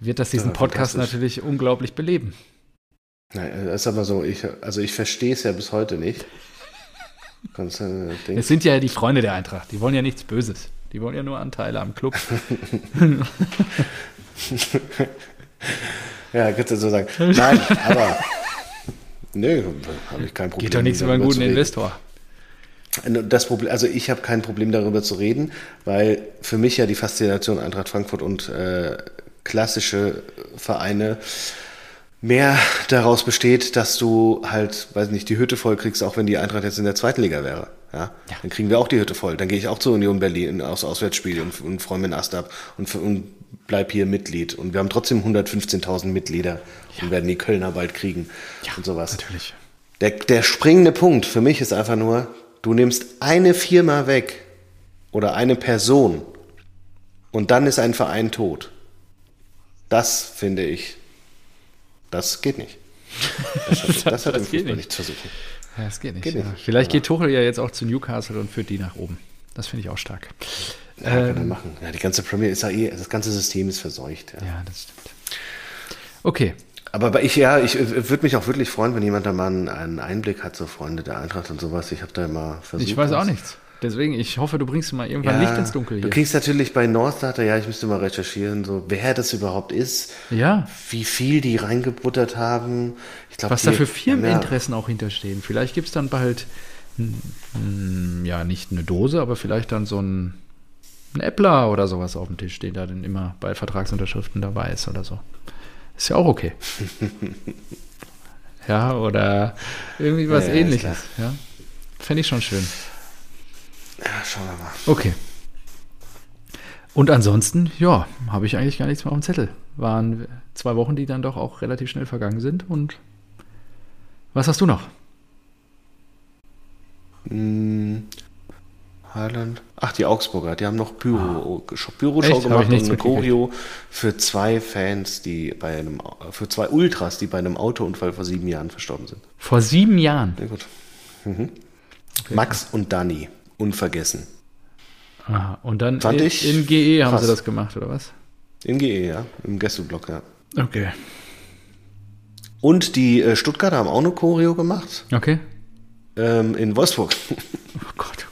Speaker 2: Wird das diesen Podcast natürlich unglaublich beleben.
Speaker 1: Nein, das ist aber so, ich, also ich verstehe es ja bis heute nicht.
Speaker 2: es sind ja die Freunde der Eintracht, die wollen ja nichts Böses. Die wollen ja nur Anteile am Club. <laughs> <laughs>
Speaker 1: ja, kannst du so sagen. Nein, aber. <laughs> Nö, habe ich kein Problem.
Speaker 2: Geht doch nichts über einen guten Investor.
Speaker 1: Das Problem, also ich habe kein Problem darüber zu reden, weil für mich ja die Faszination Eintracht Frankfurt und äh, klassische Vereine mehr daraus besteht, dass du halt, weiß nicht, die Hütte voll kriegst, auch wenn die Eintracht jetzt in der zweiten Liga wäre. Ja? ja? Dann kriegen wir auch die Hütte voll. Dann gehe ich auch zur Union Berlin aus Auswärtsspiel und, und freue mir einen Ast ab und, und bleib hier Mitglied. Und wir haben trotzdem 115.000 Mitglieder ja. und werden die Kölner bald kriegen ja, und sowas.
Speaker 2: Natürlich.
Speaker 1: Der, der springende Punkt für mich ist einfach nur, du nimmst eine Firma weg oder eine Person und dann ist ein Verein tot. Das finde ich, das geht nicht.
Speaker 2: Das hat, <laughs> das hat das im Fußball nicht. zu suchen. Ja, das geht nicht. Geht ja. nicht. Vielleicht geht Tuchel ja jetzt auch zu Newcastle und führt die nach oben. Das finde ich auch stark.
Speaker 1: Ja, ähm, kann er machen. Ja, die ganze Premier ist ja eh, das ganze System ist verseucht.
Speaker 2: Ja, ja das stimmt. Okay.
Speaker 1: Aber ich, ja, ich würde mich auch wirklich freuen, wenn jemand da mal einen Einblick hat, so Freunde der Eintracht und sowas. Ich habe da immer
Speaker 2: versucht. Ich weiß auch nichts. Deswegen, ich hoffe, du bringst mal irgendwann ja, Licht ins Dunkel hier.
Speaker 1: Du kriegst natürlich bei Northstarter, ja, ich müsste mal recherchieren, so wer das überhaupt ist.
Speaker 2: Ja.
Speaker 1: Wie viel die reingebuttert haben.
Speaker 2: Ich glaub, Was die, da für Firmeninteressen ja. auch hinterstehen. Vielleicht gibt es dann bald, ja, nicht eine Dose, aber vielleicht dann so ein, ein Äppler oder sowas auf dem Tisch, den da dann immer bei Vertragsunterschriften dabei ist oder so. Ist ja auch okay. <laughs> ja, oder irgendwie was ja, ähnliches. Ja. Fände ich schon schön.
Speaker 1: Ja, schauen wir mal.
Speaker 2: Okay. Und ansonsten, ja, habe ich eigentlich gar nichts mehr auf dem Zettel. Waren zwei Wochen, die dann doch auch relativ schnell vergangen sind. Und was hast du noch?
Speaker 1: Highland. Ach, die Augsburger, die haben noch Büro, ah. Büroschau Echt? gemacht und eine Choreo für zwei Fans, die bei einem, für zwei Ultras, die bei einem Autounfall vor sieben Jahren verstorben sind.
Speaker 2: Vor sieben Jahren?
Speaker 1: Sehr gut. Mhm. Okay. Max und Danny unvergessen.
Speaker 2: Aha, und dann Fand in, ich in GE haben krass. sie das gemacht, oder was?
Speaker 1: In GE, ja. Im Gästeblock, ja.
Speaker 2: Okay.
Speaker 1: Und die äh, Stuttgarter haben auch eine Choreo gemacht.
Speaker 2: Okay.
Speaker 1: Ähm, in Wolfsburg.
Speaker 2: Oh oh Gott.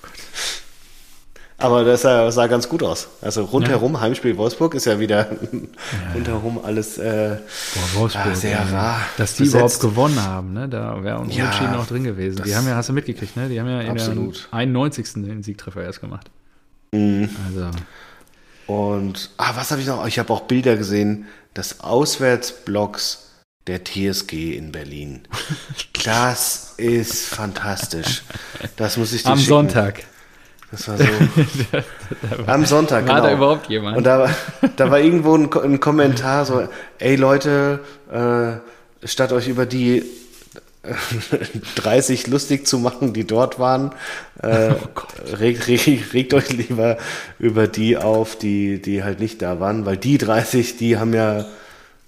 Speaker 1: Aber das sah, sah ganz gut aus. Also rundherum, ja. Heimspiel Wolfsburg ist ja wieder ja, rundherum alles äh,
Speaker 2: Boah, Wolfsburg, ah, sehr rar. Dass die besetzt. überhaupt gewonnen haben, ne? Da wäre ein Unentschieden auch drin gewesen. Die haben ja, hast du mitgekriegt, ne? Die haben ja in absolut. der 91. den Siegtreffer erst gemacht.
Speaker 1: Mhm. Also. Und, ah, was habe ich noch? Ich habe auch Bilder gesehen des Auswärtsblocks der TSG in Berlin. <laughs> Das ist fantastisch. Das muss ich dir
Speaker 2: Am schicken. Sonntag.
Speaker 1: Das war so. <laughs> am Sonntag,
Speaker 2: war genau. War da überhaupt jemand?
Speaker 1: Und da, da war irgendwo ein, ein Kommentar so, ey Leute, äh, statt euch über die 30 lustig zu machen, die dort waren, äh, <laughs> oh regt, regt, regt, euch lieber über die auf, die, die halt nicht da waren, weil die 30, die haben ja,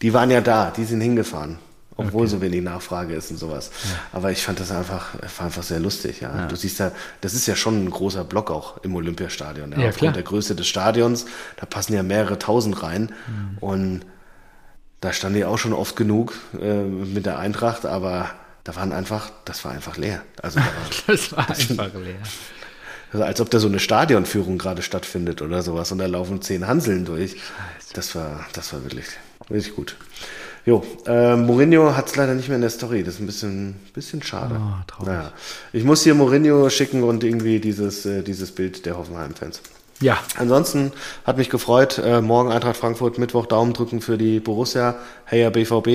Speaker 1: die waren ja da, die sind hingefahren obwohl okay. so wenig Nachfrage ist und sowas. Ja. Aber ich fand das einfach, war einfach sehr lustig. Ja. ja. Du siehst ja, das ist ja schon ein großer Block auch im Olympiastadion. Ja. ja Aufgrund klar. der Größe des Stadions, da passen ja mehrere tausend rein. Mhm. Und da stand ich auch schon oft genug äh, mit der Eintracht, aber da waren einfach, das war einfach leer. Also da war, <laughs>
Speaker 2: das war das einfach leer.
Speaker 1: Also als ob da so eine Stadionführung gerade stattfindet oder sowas und da laufen zehn Hanseln durch. Das war, das war wirklich, wirklich gut. Jo, äh, Mourinho hat es leider nicht mehr in der Story. Das ist ein bisschen, bisschen schade. Oh, traurig. Naja. Ich muss hier Mourinho schicken und irgendwie dieses, äh, dieses Bild der Hoffenheim-Fans.
Speaker 2: Ja.
Speaker 1: Ansonsten hat mich gefreut. Äh, morgen Eintracht Frankfurt, Mittwoch Daumen drücken für die Borussia. Hey ja, BVB.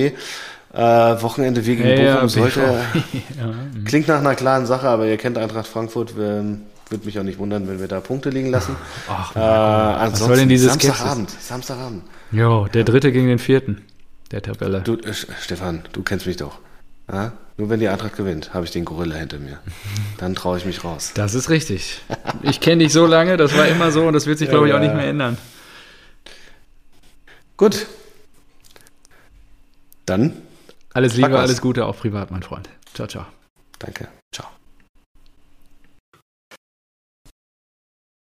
Speaker 1: Äh, Wochenende wir gegen hey, Bochum sollte. ja. <laughs> Klingt nach einer klaren Sache, aber ihr kennt Eintracht Frankfurt. Ähm, würde mich auch nicht wundern, wenn wir da Punkte liegen lassen.
Speaker 2: Ach, äh, ansonsten was soll denn dieses
Speaker 1: Samstagabend. Samstagabend.
Speaker 2: Jo, der dritte gegen den vierten der Tabelle.
Speaker 1: Du, äh, Stefan, du kennst mich doch. Ja? Nur wenn die Eintracht gewinnt, habe ich den Gorilla hinter mir. <laughs> Dann traue ich mich raus.
Speaker 2: Das ist richtig. Ich kenne dich so lange, das war immer so und das wird sich, glaube ich, auch nicht mehr ändern.
Speaker 1: Gut. Dann.
Speaker 2: Alles Liebe, alles Gute, auch privat, mein Freund. Ciao, ciao.
Speaker 1: Danke.